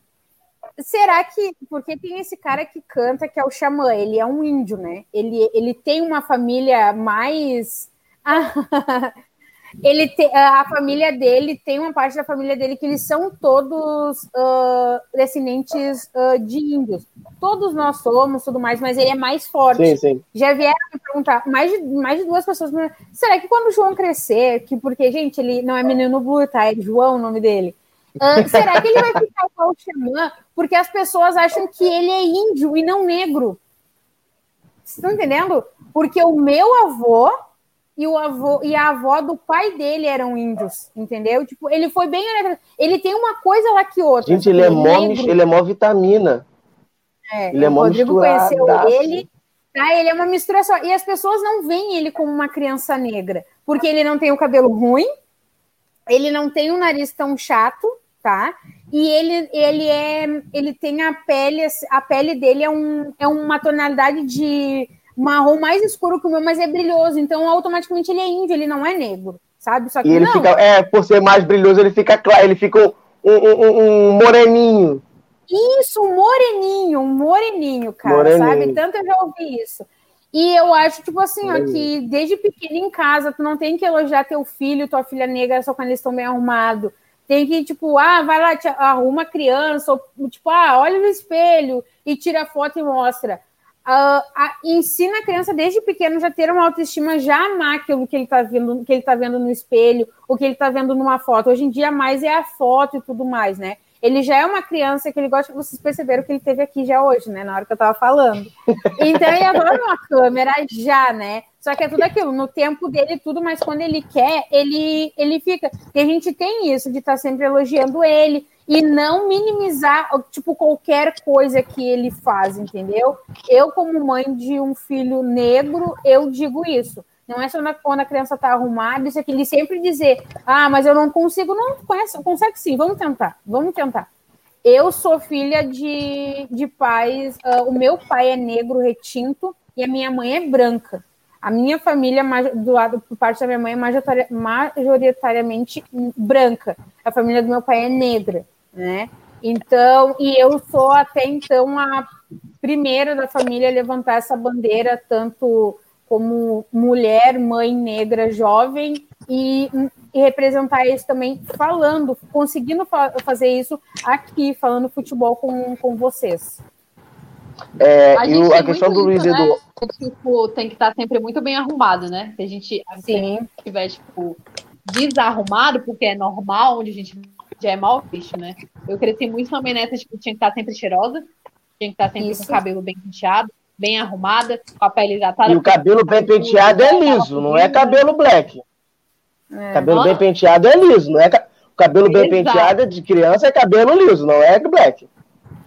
Será que. Porque tem esse cara que canta, que é o Xamã, ele é um índio, né? Ele, ele tem uma família mais. [laughs] ele te, a família dele tem uma parte da família dele que eles são todos uh, descendentes uh, de índios. Todos nós somos, tudo mais, mas ele é mais forte. Sim, sim. Já vieram me perguntar, mais de, mais de duas pessoas, será que quando o João crescer, que porque, gente, ele não é menino blue, tá? É João o nome dele. Uh, será que ele vai ficar igual o Xamã? Porque as pessoas acham que ele é índio e não negro. Vocês estão entendendo? Porque o meu avô e o avô e a avó do pai dele eram índios, entendeu? Tipo, ele foi bem ele tem uma coisa lá que outra. Gente, ele é, mó, ele é mó vitamina. É, ele é mó Rodrigo conheceu ele, tá? Ele é uma mistura só. E as pessoas não veem ele como uma criança negra, porque ele não tem o cabelo ruim, ele não tem o nariz tão chato, tá? E ele, ele é, ele tem a pele, a pele dele é, um, é uma tonalidade de marrom mais escuro que o meu, mas é brilhoso. Então, automaticamente ele é índio, ele não é negro, sabe? Só que e ele não. fica, é, por ser mais brilhoso, ele fica claro, ele fica um, um, um moreninho. Isso, um moreninho, um moreninho, cara, moreninho. sabe? Tanto eu já ouvi isso. E eu acho, tipo assim, ó, que desde pequeno em casa, tu não tem que elogiar teu filho, tua filha negra só quando eles estão bem arrumados. Tem que, tipo, ah, vai lá, arruma criança, ou, tipo, ah, olha no espelho e tira foto e mostra uh, a, ensina a criança desde pequeno já ter uma autoestima, já amar aquilo que ele está vendo, que ele tá vendo no espelho, o que ele está vendo numa foto. Hoje em dia, mais é a foto e tudo mais, né? Ele já é uma criança que ele gosta, vocês perceberam que ele teve aqui já hoje, né? Na hora que eu estava falando. Então ele adora uma câmera já, né? Só que é tudo aquilo, no tempo dele tudo, mas quando ele quer, ele, ele fica. E a gente tem isso de estar tá sempre elogiando ele, e não minimizar, tipo, qualquer coisa que ele faz, entendeu? Eu, como mãe de um filho negro, eu digo isso. Não é só quando a criança está arrumada, isso aqui, ele sempre dizer, ah, mas eu não consigo. Não, conhece, consegue sim, vamos tentar, vamos tentar. Eu sou filha de, de pais, uh, o meu pai é negro retinto e a minha mãe é branca. A minha família, do lado por parte da minha mãe, é majoritariamente branca. A família do meu pai é negra né? Então, e eu sou até então a primeira da família a levantar essa bandeira, tanto como mulher, mãe negra, jovem, e, e representar isso também falando, conseguindo fa fazer isso aqui, falando futebol com, com vocês. É, a, e a questão do Luiz Eduardo. Né? Tipo, tem que estar sempre muito bem arrumado, né? Se a gente se tiver, tipo, desarrumado, porque é normal, onde a gente já é mal visto, né? Eu cresci muito também nessa, tipo, tinha que estar sempre cheirosa, tinha que estar sempre Isso. com o cabelo bem penteado, bem arrumada, com a pele hidratada. E o cabelo bem penteado é liso, não é cabelo black. É. Cabelo bem penteado é liso, não é o cabelo bem Exato. penteado de criança é cabelo liso, não é black.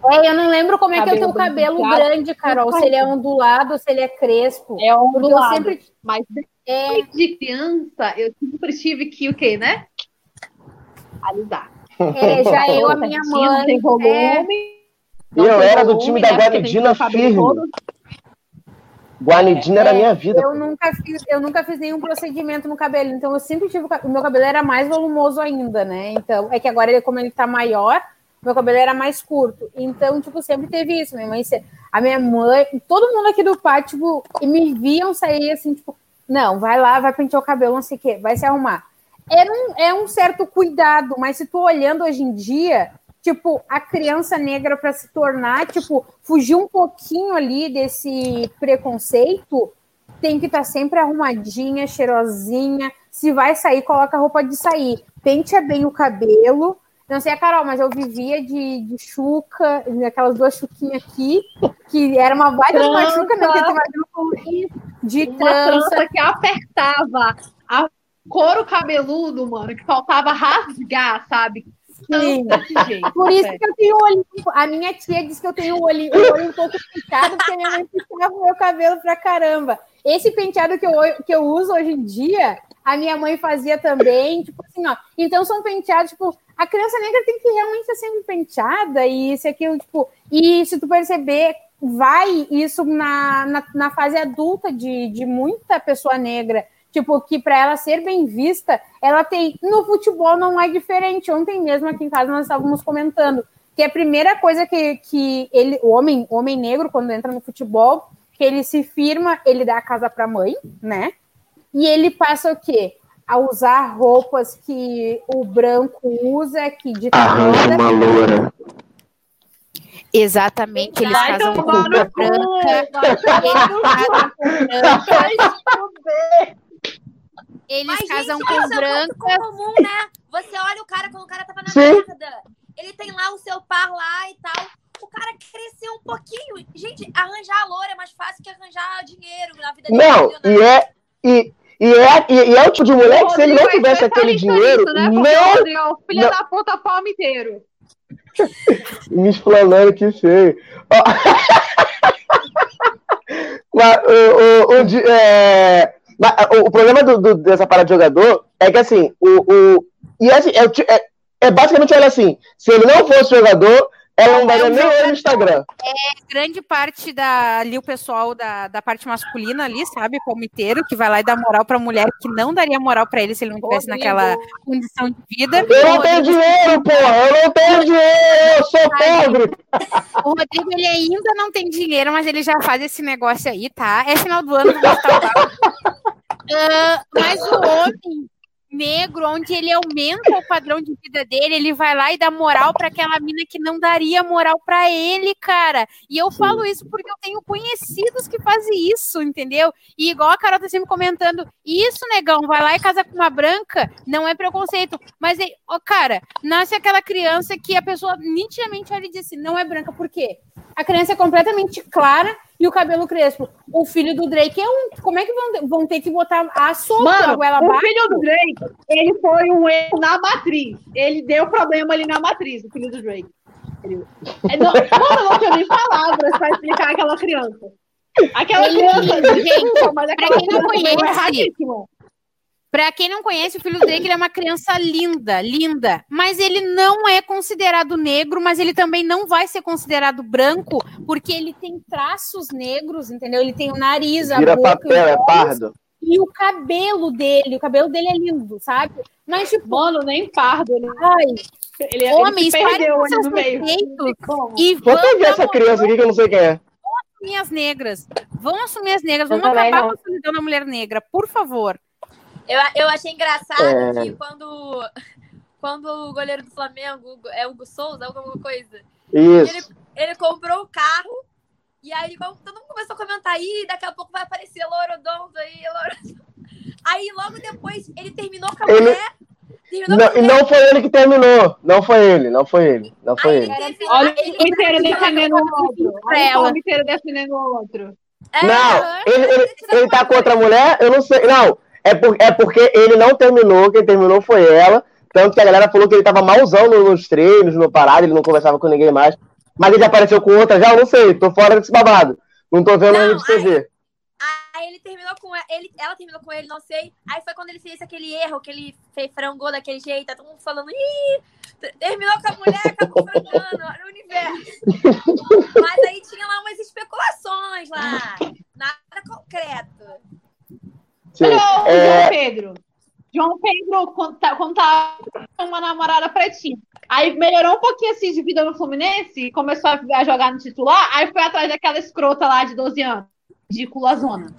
É, eu não lembro como é que é o teu cabelo penteado. grande, Carol. Se ele é ondulado, se ele é crespo. É ondulado. Sempre... Mas é... de criança, eu sempre tive que o quê, né? Alisar. É, já [laughs] eu, a minha mãe. Tem volume. É... Eu era do time da Guaridina firme. Guanidina era a minha vida. Eu nunca, fiz, eu nunca fiz nenhum procedimento no cabelo, então eu sempre tive. o meu cabelo era mais volumoso ainda, né? Então, é que agora, ele, como ele tá maior, meu cabelo era mais curto. Então, tipo, sempre teve isso. Minha mãe, a minha mãe, todo mundo aqui do pátio, tipo, me viam sair assim, tipo, não, vai lá, vai pentear o cabelo, não sei o quê, vai se arrumar. Era um, é um certo cuidado, mas se tu olhando hoje em dia, tipo, a criança negra para se tornar, tipo, fugir um pouquinho ali desse preconceito, tem que estar sempre arrumadinha, cheirosinha. Se vai sair, coloca a roupa de sair. Penteia bem o cabelo. Não sei a Carol, mas eu vivia de, de chuca, aquelas duas chuquinhas aqui, que era uma baita de uma Trança. chuca, né? Com- de Uma trança. trança que apertava a couro cabeludo, mano, que faltava rasgar, sabe? Sim. Jeito, Por isso que eu tenho o olho. A minha tia disse que eu tenho o olho, o olho um pouco picado, porque a minha mãe pintava o meu cabelo pra caramba. Esse penteado que eu, que eu uso hoje em dia, a minha mãe fazia também, tipo assim, ó. Então são penteados, tipo, a criança negra tem que realmente estar sempre penteada, e isso aqui, tipo, e se tu perceber, vai isso na, na, na fase adulta de, de muita pessoa negra. Tipo, que para ela ser bem vista, ela tem. No futebol não é diferente. Ontem mesmo aqui em casa nós estávamos comentando que a primeira coisa que, que ele, o homem, o homem negro, quando entra no futebol, que ele se firma, ele dá a casa para a mãe, né? E ele passa o quê? A usar roupas que o branco usa, que de Arranja uma loura. Exatamente, eles Vai casam com roupa branca. Eles casam com branca. Eles Mas, casam gente, com isso é brancas. comum, né? Você olha o cara quando o cara tava na Sim. merda. Ele tem lá o seu par lá e tal. O cara cresceu um pouquinho. Gente, arranjar a loura é mais fácil que arranjar dinheiro na vida Não, dele. e é. E, e, é, e, e é o tipo de mulher que se ele não é tivesse aquele especialista dinheiro, nisso, né? Porque o não Rodrigo é não. da puta palmiteiro. [laughs] me explanando que feio. [laughs] Mas, o, o, o, é, o- o problema do- do- dessa parada de jogador é que assim, o, o, e assim, é, o ti- é, é basicamente olha assim, se ele não fosse jogador, ela não daria É nem jogador. no Instagram. grande parte da ali o pessoal da, da parte masculina ali, sabe, palmiteiro, que vai lá e dá moral pra mulher que não daria moral pra ele se ele não tivesse Rodrigo. naquela condição de vida. Eu não tenho dinheiro, porra! Eu não tenho dinheiro! Eu sou pobre! O Rodrigo, ele ainda não tem dinheiro, mas ele já faz esse negócio aí, tá? É final do ano, vou [laughs] Ah, mas o homem negro, onde ele aumenta o padrão de vida dele, ele vai lá e dá moral pra aquela mina que não daria moral pra ele, cara. E eu falo isso porque eu tenho conhecidos que fazem isso, entendeu? E igual a Carol tá sempre comentando, isso, negão, vai lá e casa com uma branca, não é preconceito. Mas, aí, ó, cara, nasce aquela criança que a pessoa nitidamente olha e diz assim, não é branca, por quê? A criança é completamente clara e o cabelo crespo. O filho do Drake é um. Como é que vão, vão ter que botar a sopa Mano, goela o abaixo? filho do Drake, ele foi um erro na matriz. Ele deu problema ali na matriz, o filho do Drake. Ele- É, não, mano, eu não tenho nem palavras pra explicar aquela criança. Aquela Ele- criança, gente, desculpa, mas pra aquela quem não conhece, Pra quem não conhece, o filho do Drake ele é uma criança linda, linda. Mas ele não é considerado negro, mas ele também não vai ser considerado branco, porque ele tem traços negros, entendeu? Ele tem o nariz, a Vira boca, papel, é pardo. e o cabelo dele. O cabelo dele é lindo, sabe? Mas, tipo, Mano, nem pardo, né? ai, Ele, ele homens, se parem perdeu com ali seus defeitos e vão ver essa criança aqui que eu não sei quem é. assumir as negras. Vão assumir as negras, Eu vamos também acabar com a solidão da mulher negra, por favor. Eu, eu achei engraçado É. que quando, [laughs] quando o goleiro do Flamengo é Hugo Souza, alguma coisa, Isso. ele comprou o carro e aí ele- todo mundo começou a comentar aí, daqui a pouco vai aparecer Lorodonto aí. [laughs] Aí logo depois ele terminou com a Ele- mulher. Terminou Não, com a e mulher. não foi ele que terminou. Não foi ele, não foi ele. Não foi Aí ele. ele Olha ele- o palmiteiro defendendo o outro. Olha o palmiteiro defendendo o outro. É, Não, ele, ele, ele tá com outra mulher? Eu não sei. Não, é, por, é porque ele não terminou, quem terminou foi ela. Tanto que a galera falou que ele tava malzão no- nos treinos, no parado, ele não conversava com ninguém mais. Mas ele já apareceu com outra já? Eu não sei, tô fora desse babado. Não tô vendo Não, na rede TV. Aí ele terminou com ela, ele, ela terminou com ele, não sei. Aí foi quando ele fez aquele erro, que ele fez frangou daquele jeito, tá todo mundo falando, ih, terminou com a mulher, acabou frangando, olha o universo. [laughs] Mas aí tinha lá umas especulações lá. Nada, co- sei. Ô, João É, Pedro. João Pedro, quando tá- com uma namorada pretinha. Aí melhorou um pouquinho assim de vida no Fluminense, começou a jogar no titular, aí foi atrás daquela escrota lá de 12 anos. Ridícula zona.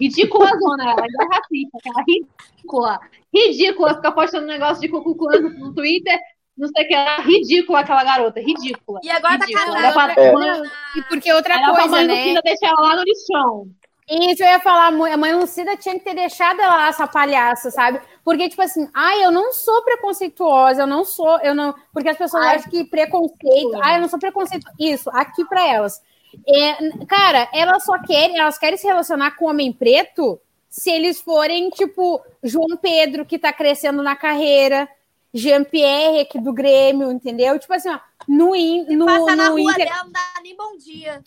Ridícula zona, ela ainda é racista, aquela ridícula. Ridícula, fica postando negócio de cucuclã no Twitter, não sei o que, era ridícula aquela garota, ridícula. E agora tá ridícula. casada. Era pra, É. E porque outra pra coisa, né? Lucina deixar ela lá no lixão. Isso eu ia falar, a mãe Lucida tinha que ter deixado ela lá, essa palhaça, sabe? Porque, tipo assim, ai, eu não sou preconceituosa, eu não sou, eu não. Porque as pessoas Ai, acham que preconceito. Ai, eu não sou preconceituosa. Isso, aqui pra elas. É, cara, elas só querem, elas querem se relacionar com homem preto se eles forem, tipo, João Pedro, que tá crescendo na carreira, Jean-Pierre aqui do Grêmio, entendeu? Tipo assim, ó, no, in- no, no rua Inter. dela não dá nem bom dia.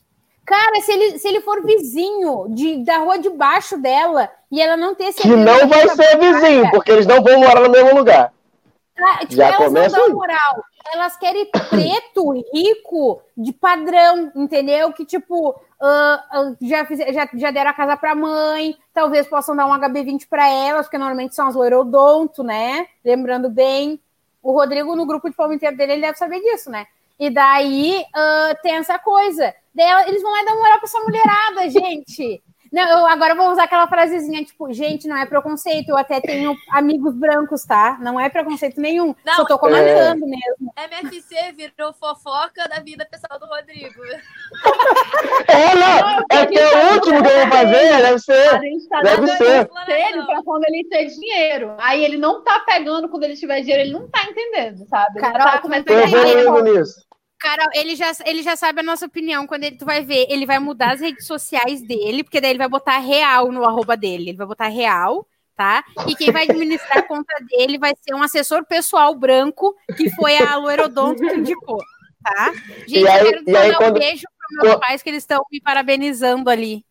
Cara, se ele, se ele for vizinho de, da rua de baixo dela e ela não ter que não vai ser vizinho, porque eles não vão morar no mesmo lugar. Ah, tipo, Já elas começa não dão moral. Elas querem preto, rico, de padrão, entendeu? Que, tipo, ah, ah, já, fiz- já, já deram a casa pra mãe, talvez possam dar um HB20 pra elas, porque normalmente são as loirodonto, né? Lembrando bem. O Rodrigo, no grupo de palmo inteiro dele, ele deve saber disso, né? E daí ah, tem essa coisa. Daí eles vão lá dar moral pra essa mulherada, [laughs] gente. Não, eu agora vou usar aquela frasezinha, tipo, gente, não é preconceito, eu até tenho amigos brancos, tá? Não é preconceito nenhum. Não, só tô comentando mesmo. MFC virou fofoca da vida pessoal do Rodrigo. É, não, é que é o último que eu vou fazer, deve A ser. gente tá Deve dando ser. conselho pra quando ele ter dinheiro. Aí ele não tá pegando quando ele tiver dinheiro, ele não tá entendendo, sabe? Ele Carol, tá começando a evoluindo nisso. Carol, ele já, ele já sabe a nossa opinião. Quando ele, tu vai ver, ele vai mudar as redes sociais dele, porque daí ele vai botar real no arroba dele. Ele vai botar real, tá? E quem vai administrar a conta dele vai ser um assessor pessoal branco, que foi a Loirodonto que indicou, tá? Gente, E aí- eu quero e aí mandar quando- um beijo para meus pais, que eles estão me parabenizando ali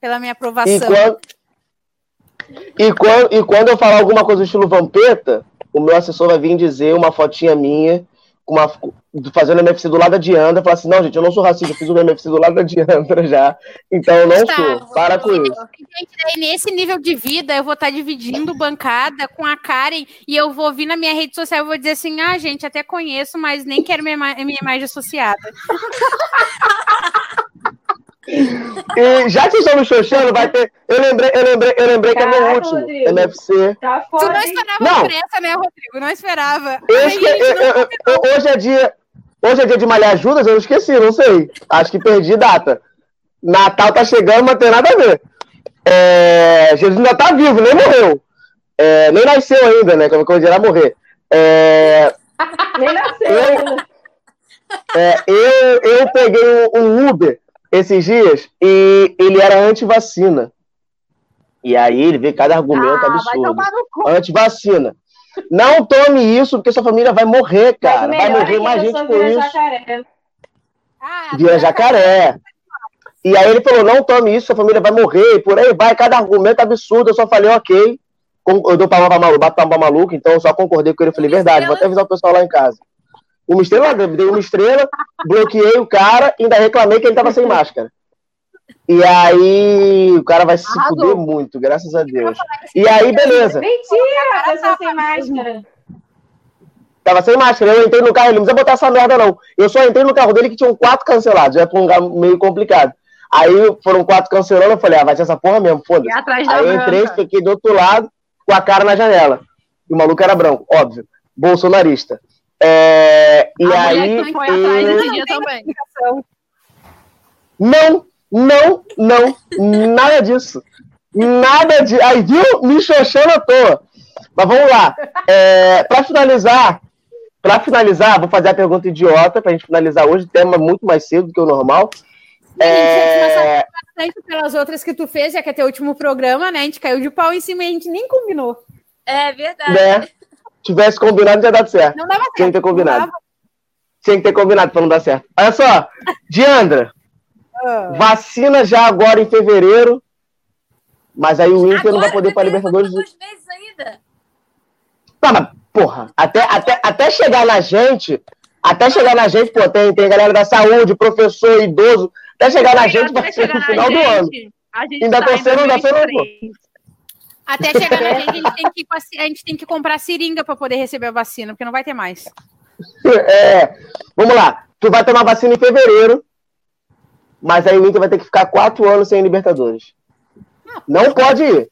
pela minha E aprovação. quando, e, quando, e quando eu falar alguma coisa do estilo Vampeta, o meu assessor vai vir dizer uma fotinha minha, uma, fazendo MFC do lado da Diandra, falar assim, não, gente, eu não sou racista, eu fiz o MFC do lado da Diandra [laughs] já, então eu não Tá. sou, para com isso. Gente, daí nesse nível de vida, eu vou estar dividindo bancada com a Karen e eu vou vir na minha rede social e vou dizer assim: ah, gente, até conheço, mas nem quero minha, minha imagem associada. [laughs] E já que me xoxando, vai ter. Eu lembrei, eu lembrei, eu lembrei que é meu Caraca, último Rodrigo. MFC. Tá Tu fora, não esperava Não. por essa, né, Rodrigo? Não esperava. Esque- eu- não eu- hoje é dia. Hoje é dia de malhar Judas, eu esqueci, não sei. Acho que perdi data. Natal tá chegando, mas tem nada a ver. É, Jesus ainda tá vivo, nem morreu. É, nem nasceu ainda, né? Como eu ia morrer. É, [laughs] Nem nasceu Eu- é, eu, eu peguei um Uber esses dias e ele era anti-vacina. E aí ele veio cada argumento Ah, absurdo. Anti-vacina. Não tome isso, porque sua família vai morrer, cara. Vai morrer mais gente vira isso. jacaré. Ah, Vira jacaré. E aí ele falou: não tome isso, sua família vai morrer, e por aí vai, cada argumento absurdo. Eu só falei, ok. Com- Eu dou palma pra maluco, bato palma pra maluco, então eu só concordei com ele. Eu falei, verdade, vou até avisar o pessoal lá em casa. Uma estrela, eu dei uma estrela, bloqueei o cara e ainda reclamei que ele tava sem máscara. E aí o cara vai se Arrasou. fuder muito, graças a Deus. E aí, beleza. Mentira, a pessoa sem máscara. Tava sem máscara. Eu entrei no carro, ele não precisa botar essa merda, não. Eu só entrei no carro dele que tinham quatro cancelados. Já foi um lugar meio complicado. Aí foram quatro cancelando, eu falei, ah, vai ser essa porra mesmo, foda-se. atrás da Aí eu entrei, branca. fiquei do outro lado, com a cara na janela. E o maluco era branco, óbvio. Bolsonarista. É, e A aí. mulher que foi atrás eu- desse dia também. Não, não, não, nada disso. Nada de. Aí, viu? Me xoxando à toa. Mas vamos lá. É, para finalizar, para finalizar, vou fazer a pergunta idiota pra gente finalizar hoje. Tema muito mais cedo do que o normal. É, bastante pelas outras que tu fez, já que é teu último programa, né? A gente caiu de pau em cima e a gente nem combinou. É verdade. né? Tivesse combinado, tinha dado certo. Não dava certo. Tinha que ter combinado. Tinha que ter combinado pra não dar certo. Olha só, Diandra, Ah. vacina já agora em fevereiro. Mas aí o Inter não vai poder Agora, Libertadores. Duas vezes ainda. Tá, mas, porra, até, até, até chegar na gente, até chegar na gente, pô, tem, tem galera da saúde, professor, idoso, até chegar na gente vai ser no final do ano. gente, A gente Ainda tá sendo- ainda 2023. Até chegar na gente, a gente tem que, a gente tem que comprar seringa para poder receber a vacina, porque não vai ter mais. [laughs] É, vamos lá. Tu vai tomar vacina em fevereiro, mas aí o Inter vai ter que ficar quatro anos sem Libertadores. Não pode ir.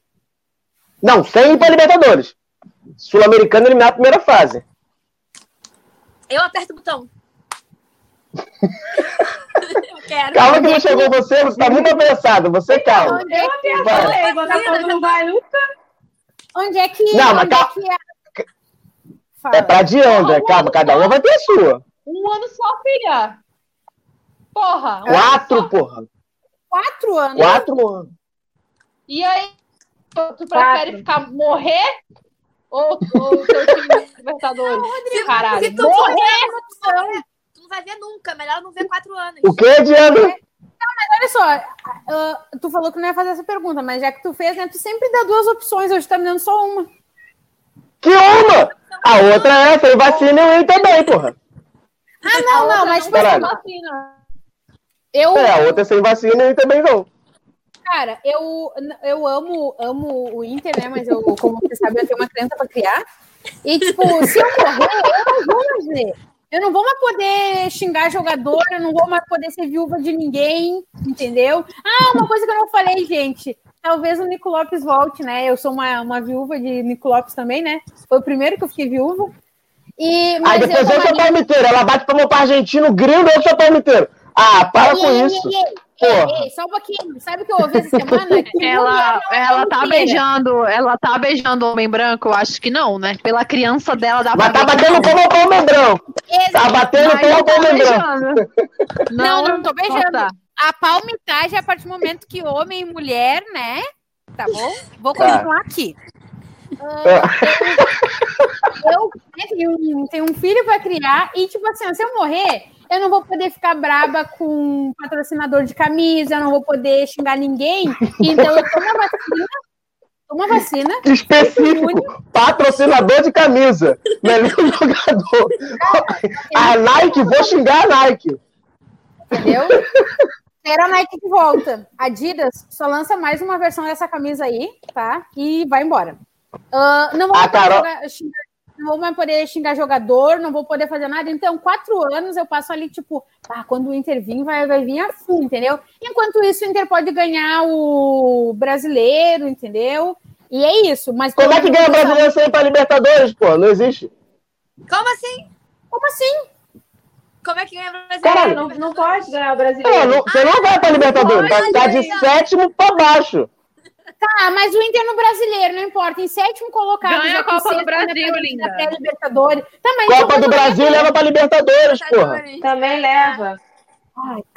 Não, sem ir pra Libertadores. Sul-Americano eliminar a primeira fase. Eu aperto o botão. Eu quero. Calma que não chegou você, você tá muito apressado. Você calma. Onde é que, Vai. Falei, Botafogo não vai nunca. onde é que, Não, mas onde calma. é que é? É pra de André, calma, cada uma vai ter a sua. Um ano só, filha. Porra. um ano Quatro, só. porra. quatro anos. Quatro anos. E aí, tu prefere ficar morrer ou o teu time na Libertadores? Caralho. Se tu morrer. Não vai ver nunca. Melhor não ver quatro anos. O que, Diana? Olha só, ah, tu falou que não ia fazer essa pergunta, mas já que tu fez, né, tu sempre dá duas opções, hoje tá me dando só uma. Que uma? A outra é sem vacina e também, porra. Ah, não, não, mas assim, Vacina. eu, É, a outra é sem vacina e também não. cara, eu, eu amo, amo o Inter, né, mas eu, como você sabe, eu tenho uma criança pra criar. E, tipo, se eu morrer, eu não vou mais ver. Eu não vou mais poder xingar jogador, eu não vou mais poder ser viúva de ninguém, entendeu? Ah, uma coisa que eu não falei, gente. Talvez o Nico Lopes volte, né? Eu sou uma, uma viúva de Nico Lopes também, né? Foi o primeiro que eu fiquei viúva. E, Aí mas depois eu sou palmiteiro. Ela bate palma pro argentino, gringo, eu sou palmiteiro. Ah, para com Ei, isso. ei, ei, ei, só um pouquinho. Sabe o que eu ouvi essa [laughs] semana? Que [laughs] Ela, ela tá beijando, ela tá beijando o homem branco? Eu acho que não, né? Pela criança dela dá Mas tá batendo não. como o palmo branco. Tá batendo Mas como o tá branco. [laughs] Não, não tô beijando. tá. A palmitagem é a partir do momento que homem e mulher, né? Tá bom? Vou Tá. continuar aqui. Eu né, tenho um, tenho um filho pra criar e, tipo assim, se eu morrer, eu não vou poder ficar braba com patrocinador de camisa, eu não vou poder xingar ninguém. Então eu tomo a vacina, tomo a vacina, Específico. Patrocinador de camisa. Melhor [laughs] jogador. A Nike, vou xingar a Nike. entendeu? Era a Nike que volta. Adidas só lança mais uma versão dessa camisa aí, tá? E vai embora. Ah, não, vou A Carol- xingar- não vou mais poder xingar jogador, não vou poder fazer nada. Então, quatro anos eu passo ali, tipo, ah, quando o Inter vir, vai, vai vir a full, entendeu? Enquanto isso, o Inter pode ganhar o brasileiro, entendeu? E é isso. Mas Como é que ganha sabe- brasileiro sem ir pra Libertadores, pô? Não existe. Como assim? Como assim? Como é que ganha brasileiro? Caralho. Não, não pode ganhar o É, brasileiro. não- você não vai pra Libertadores. Vai ficar de sétimo pra baixo. Tá, mas o Inter no brasileiro, não importa. Em sétimo colocado. Ganha já a Copa do sexto, Brasil, né, pra- linda. pra pré-Libertadores. Tá, mas Copa do Brasil leva pra Libertadores, porra. Também leva.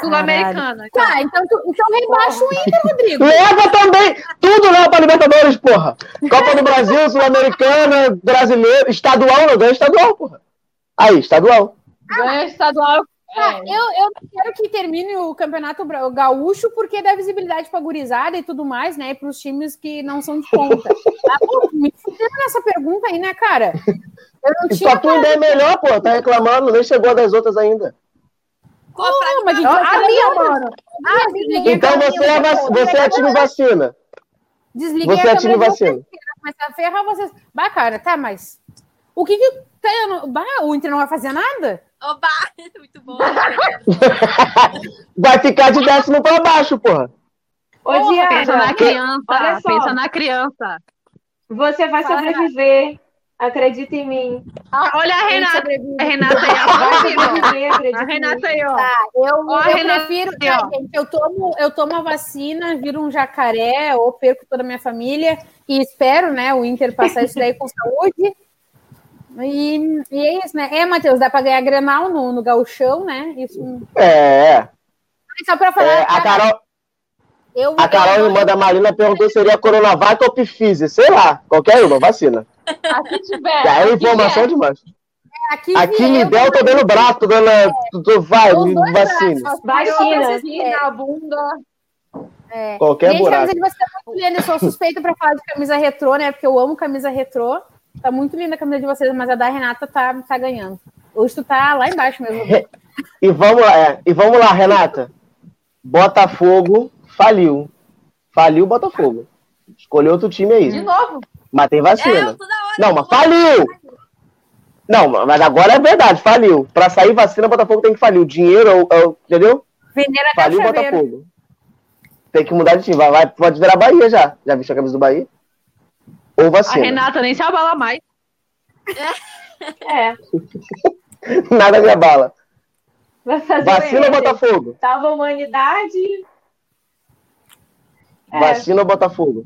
Sul-Americana. Tá, então, tu, então rebaixa o Inter, Rodrigo. Leva também! Tudo leva pra Libertadores, porra! Copa do Brasil, Sul-Americana, brasileiro, estadual, não ganha estadual, porra. Aí, estadual. Ganha estadual. Ah, É. eu, eu não quero que termine o campeonato gaúcho porque dá visibilidade pra gurizada e tudo mais, né? Para os times que não são de ponta. Tá, [laughs] pô, me fuderam nessa pergunta aí, né, cara? Eu não tinha. só tu ainda é melhor, pô. Tá reclamando, nem chegou das outras ainda. Pô, Não, mas a gente Ó, vai A minha, mano. Ah, desliguei a Então câmera, você é, vac- você é time vacina. Desliguei Você a é time vacina. começar a ferrar vocês. Bah, cara, tá, mas. O que que. Tá, bah, o Inter não vai fazer nada? Oba! [laughs] Muito bom. Vai ficar de décimo pra baixo, porra. Ô, Pensa na Diana, criança. olha só. Pensa na criança. você vai Fala, sobreviver. Acredita em mim. Ah, olha a Renata. sobrevive? A Renata aí, ó. A. Renata aí, ó. Tá, eu, Ó, eu Renata, prefiro, ó. tá, gente, eu tomo, eu tomo a vacina, viro um jacaré, ou perco toda a minha família, e espero, né, o Inter passar isso daí com saúde. E, e é isso, né? É, Matheus, dá pra ganhar Grenal no, no gauchão, né? Isso. É, Só pra falar, é a Carol, eu, a Carol, eu, irmã da Marina, perguntou se seria Coronavac ou Pfizer. Sei lá, qualquer uma, vacina. Aqui tiver. É informação demais. aqui, Aqui me eu- der, eu tô dando o braço, tô dando. Tu, tu vai, vacina. Vacina. Na bunda. É. Qualquer Gente, buraco. camisa de vocês tá muito linda. Eu sou suspeita pra falar de camisa retrô, né? Porque eu amo camisa retrô. Tá muito linda a camisa de vocês, mas a da Renata tá, tá ganhando. Hoje tu tá lá embaixo mesmo. E vamos lá, é, e vamos lá, Renata. Botafogo faliu. Faliu o Botafogo. Escolheu outro time De aí. novo. Mas tem É, vacina. hora. Não, mas faliu! Não, mas agora é verdade, faliu. Pra sair vacina, o Botafogo tem que falir. O dinheiro, é é entendeu? Vender até Faliu o. Botafogo. Tem que mudar de time. Vai, vai- pode virar Bahia já. Já vestiu a camisa do Bahia? Ou A vacina. Renata nem se abala mais. É. [laughs] Nada me abala. Vai fazer Vacina ou. Botafogo? Salva a humanidade. É. Vacina ou Botafogo?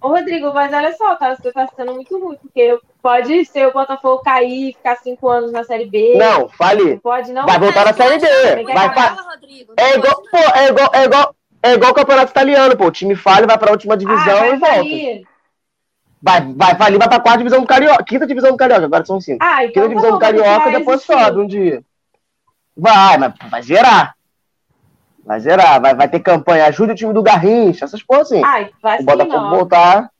Ô, Rodrigo, mas olha só, cara, você tá sendo muito ruim, porque pode ser o Botafogo cair e ficar cinco anos na Série B. Não, fale. Pode não. Vai voltar na Série B. Vai, acabar. fa- Rodrigo. é igual, pô, é igual, é igual, é igual o campeonato italiano, pô. O time falha, vai pra última divisão Ah, vai e volta. falir. Vai, vai falir, vai pra quarta divisão do Carioca. Quinta divisão do Carioca, agora são cinco. Ah, Quinta então divisão tá do Carioca, depois existindo. sobe um dia. Vai, mas vai zerar. Vai zerar. Vai, vai ter campanha. Ajude o time do Garrincha, essas porra assim. Ai, o vacina, Botafogo ó. voltar.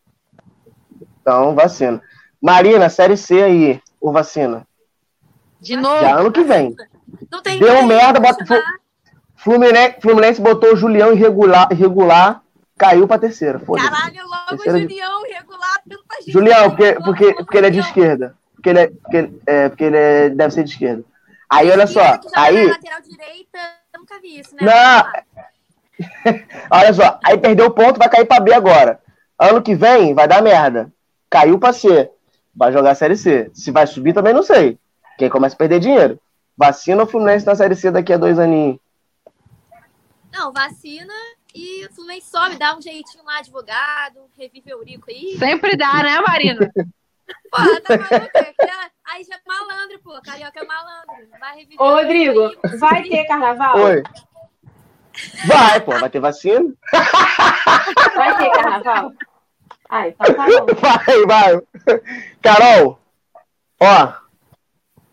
Então, vacina. Marina, Série C aí. Ou vacina? De novo. Já ano que vem. Não tem Deu merda, bota-. Fluminense, Fluminense botou o Julião irregular, irregular caiu pra terceira. Caralho, logo Terceira o de- Julião regular tanta gente. Julião, porque, porque, porque ele é de Julião. esquerda. Porque ele é, porque, ele- é, porque ele é- deve ser de esquerda. Aí, olha só. Aí, lateral direita, eu nunca vi isso, né? Não. [laughs] olha só. Aí perdeu o ponto, vai cair pra B agora. Ano que vem, vai dar merda. Caiu pra C. Vai jogar a Série C. Se vai subir, também não sei. Aí começa a perder dinheiro. Vacina o Fluminense na Série C daqui a dois aninhos. Não, vacina e o Fluminense sobe, dá um jeitinho lá, advogado, revive o Eurico aí. Sempre dá, né, Marina? [laughs] Porra, tá maluco? Aí já é malandro, pô. Carioca é malandro. Vai reviver Ô, o Rodrigo, aí. vai ter carnaval? Oi. Vai, pô. Vai ter vacina? Vai ter carnaval? Então tá bom. [laughs] Vai, vai. Carol, ó.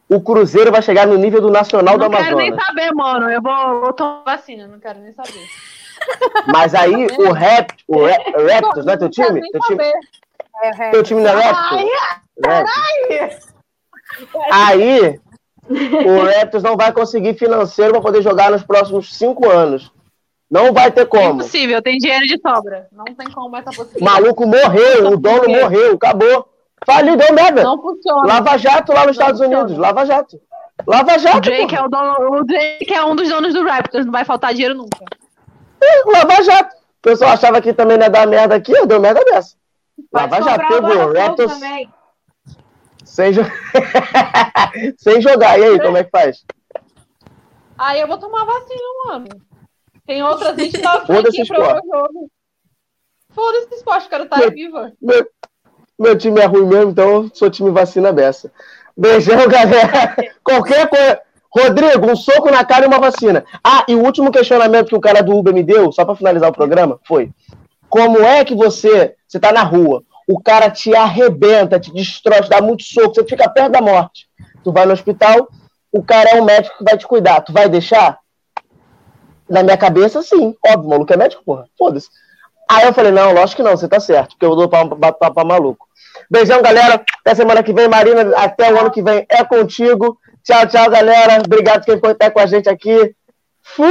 O Cruzeiro vai chegar no nível do Nacional do Não quero nem Amazonas. saber, mano. Eu vou, vou tomar vacina, não quero nem saber. Mas aí o Rapt, o Ra- Raptors, não é teu time? Teu time. É, teu time não é Raptors? Raptors. Aí o Raptors não vai conseguir financeiro para poder jogar nos próximos cinco anos. Não vai ter como. Impossível, tem dinheiro de sobra. Não tem como essa O possibilidade. maluco morreu, o dono morreu, acabou. Faliu, deu merda. Não funciona. Lava Jato lá nos Não Estados funciona. Unidos, Lava Jato. Lava O Jato, Drake, porra. é o, dono, o Drake é um dos donos do Raptors, não vai faltar dinheiro nunca. Lava Jato. O pessoal achava que também não ia dar merda aqui, deu merda dessa. Lava Jato pegou, Raptors também. sem, jo- [laughs] sem jogar. E aí, como é que faz? Aí eu vou tomar vacina, mano. Tem outras 29 Foda-se franquias pra jogo. Foda-se esporte, quero estar viva. Meu, meu time é ruim mesmo, então eu sou time vacina dessa. Beijão, galera. [laughs] Qualquer coisa. Rodrigo, um soco na cara e uma vacina. Ah, e o último questionamento que o cara do Uber me deu, só pra finalizar o programa, foi: Como é que você, você tá na rua, o cara te arrebenta, te destrói, te dá muito soco, você fica perto da morte. Tu vai no hospital, o cara é um médico que vai te cuidar. Tu vai deixar? Na minha cabeça, sim. Óbvio, o maluco é médico, porra. Foda-se. Aí eu falei, não, lógico que não, você tá certo, porque eu dou pra, pra maluco. Beijão, galera. Até semana que vem, Marina. Até o ano que vem é contigo. Tchau, tchau, galera. Obrigado quem ficou até com a gente aqui. Fui!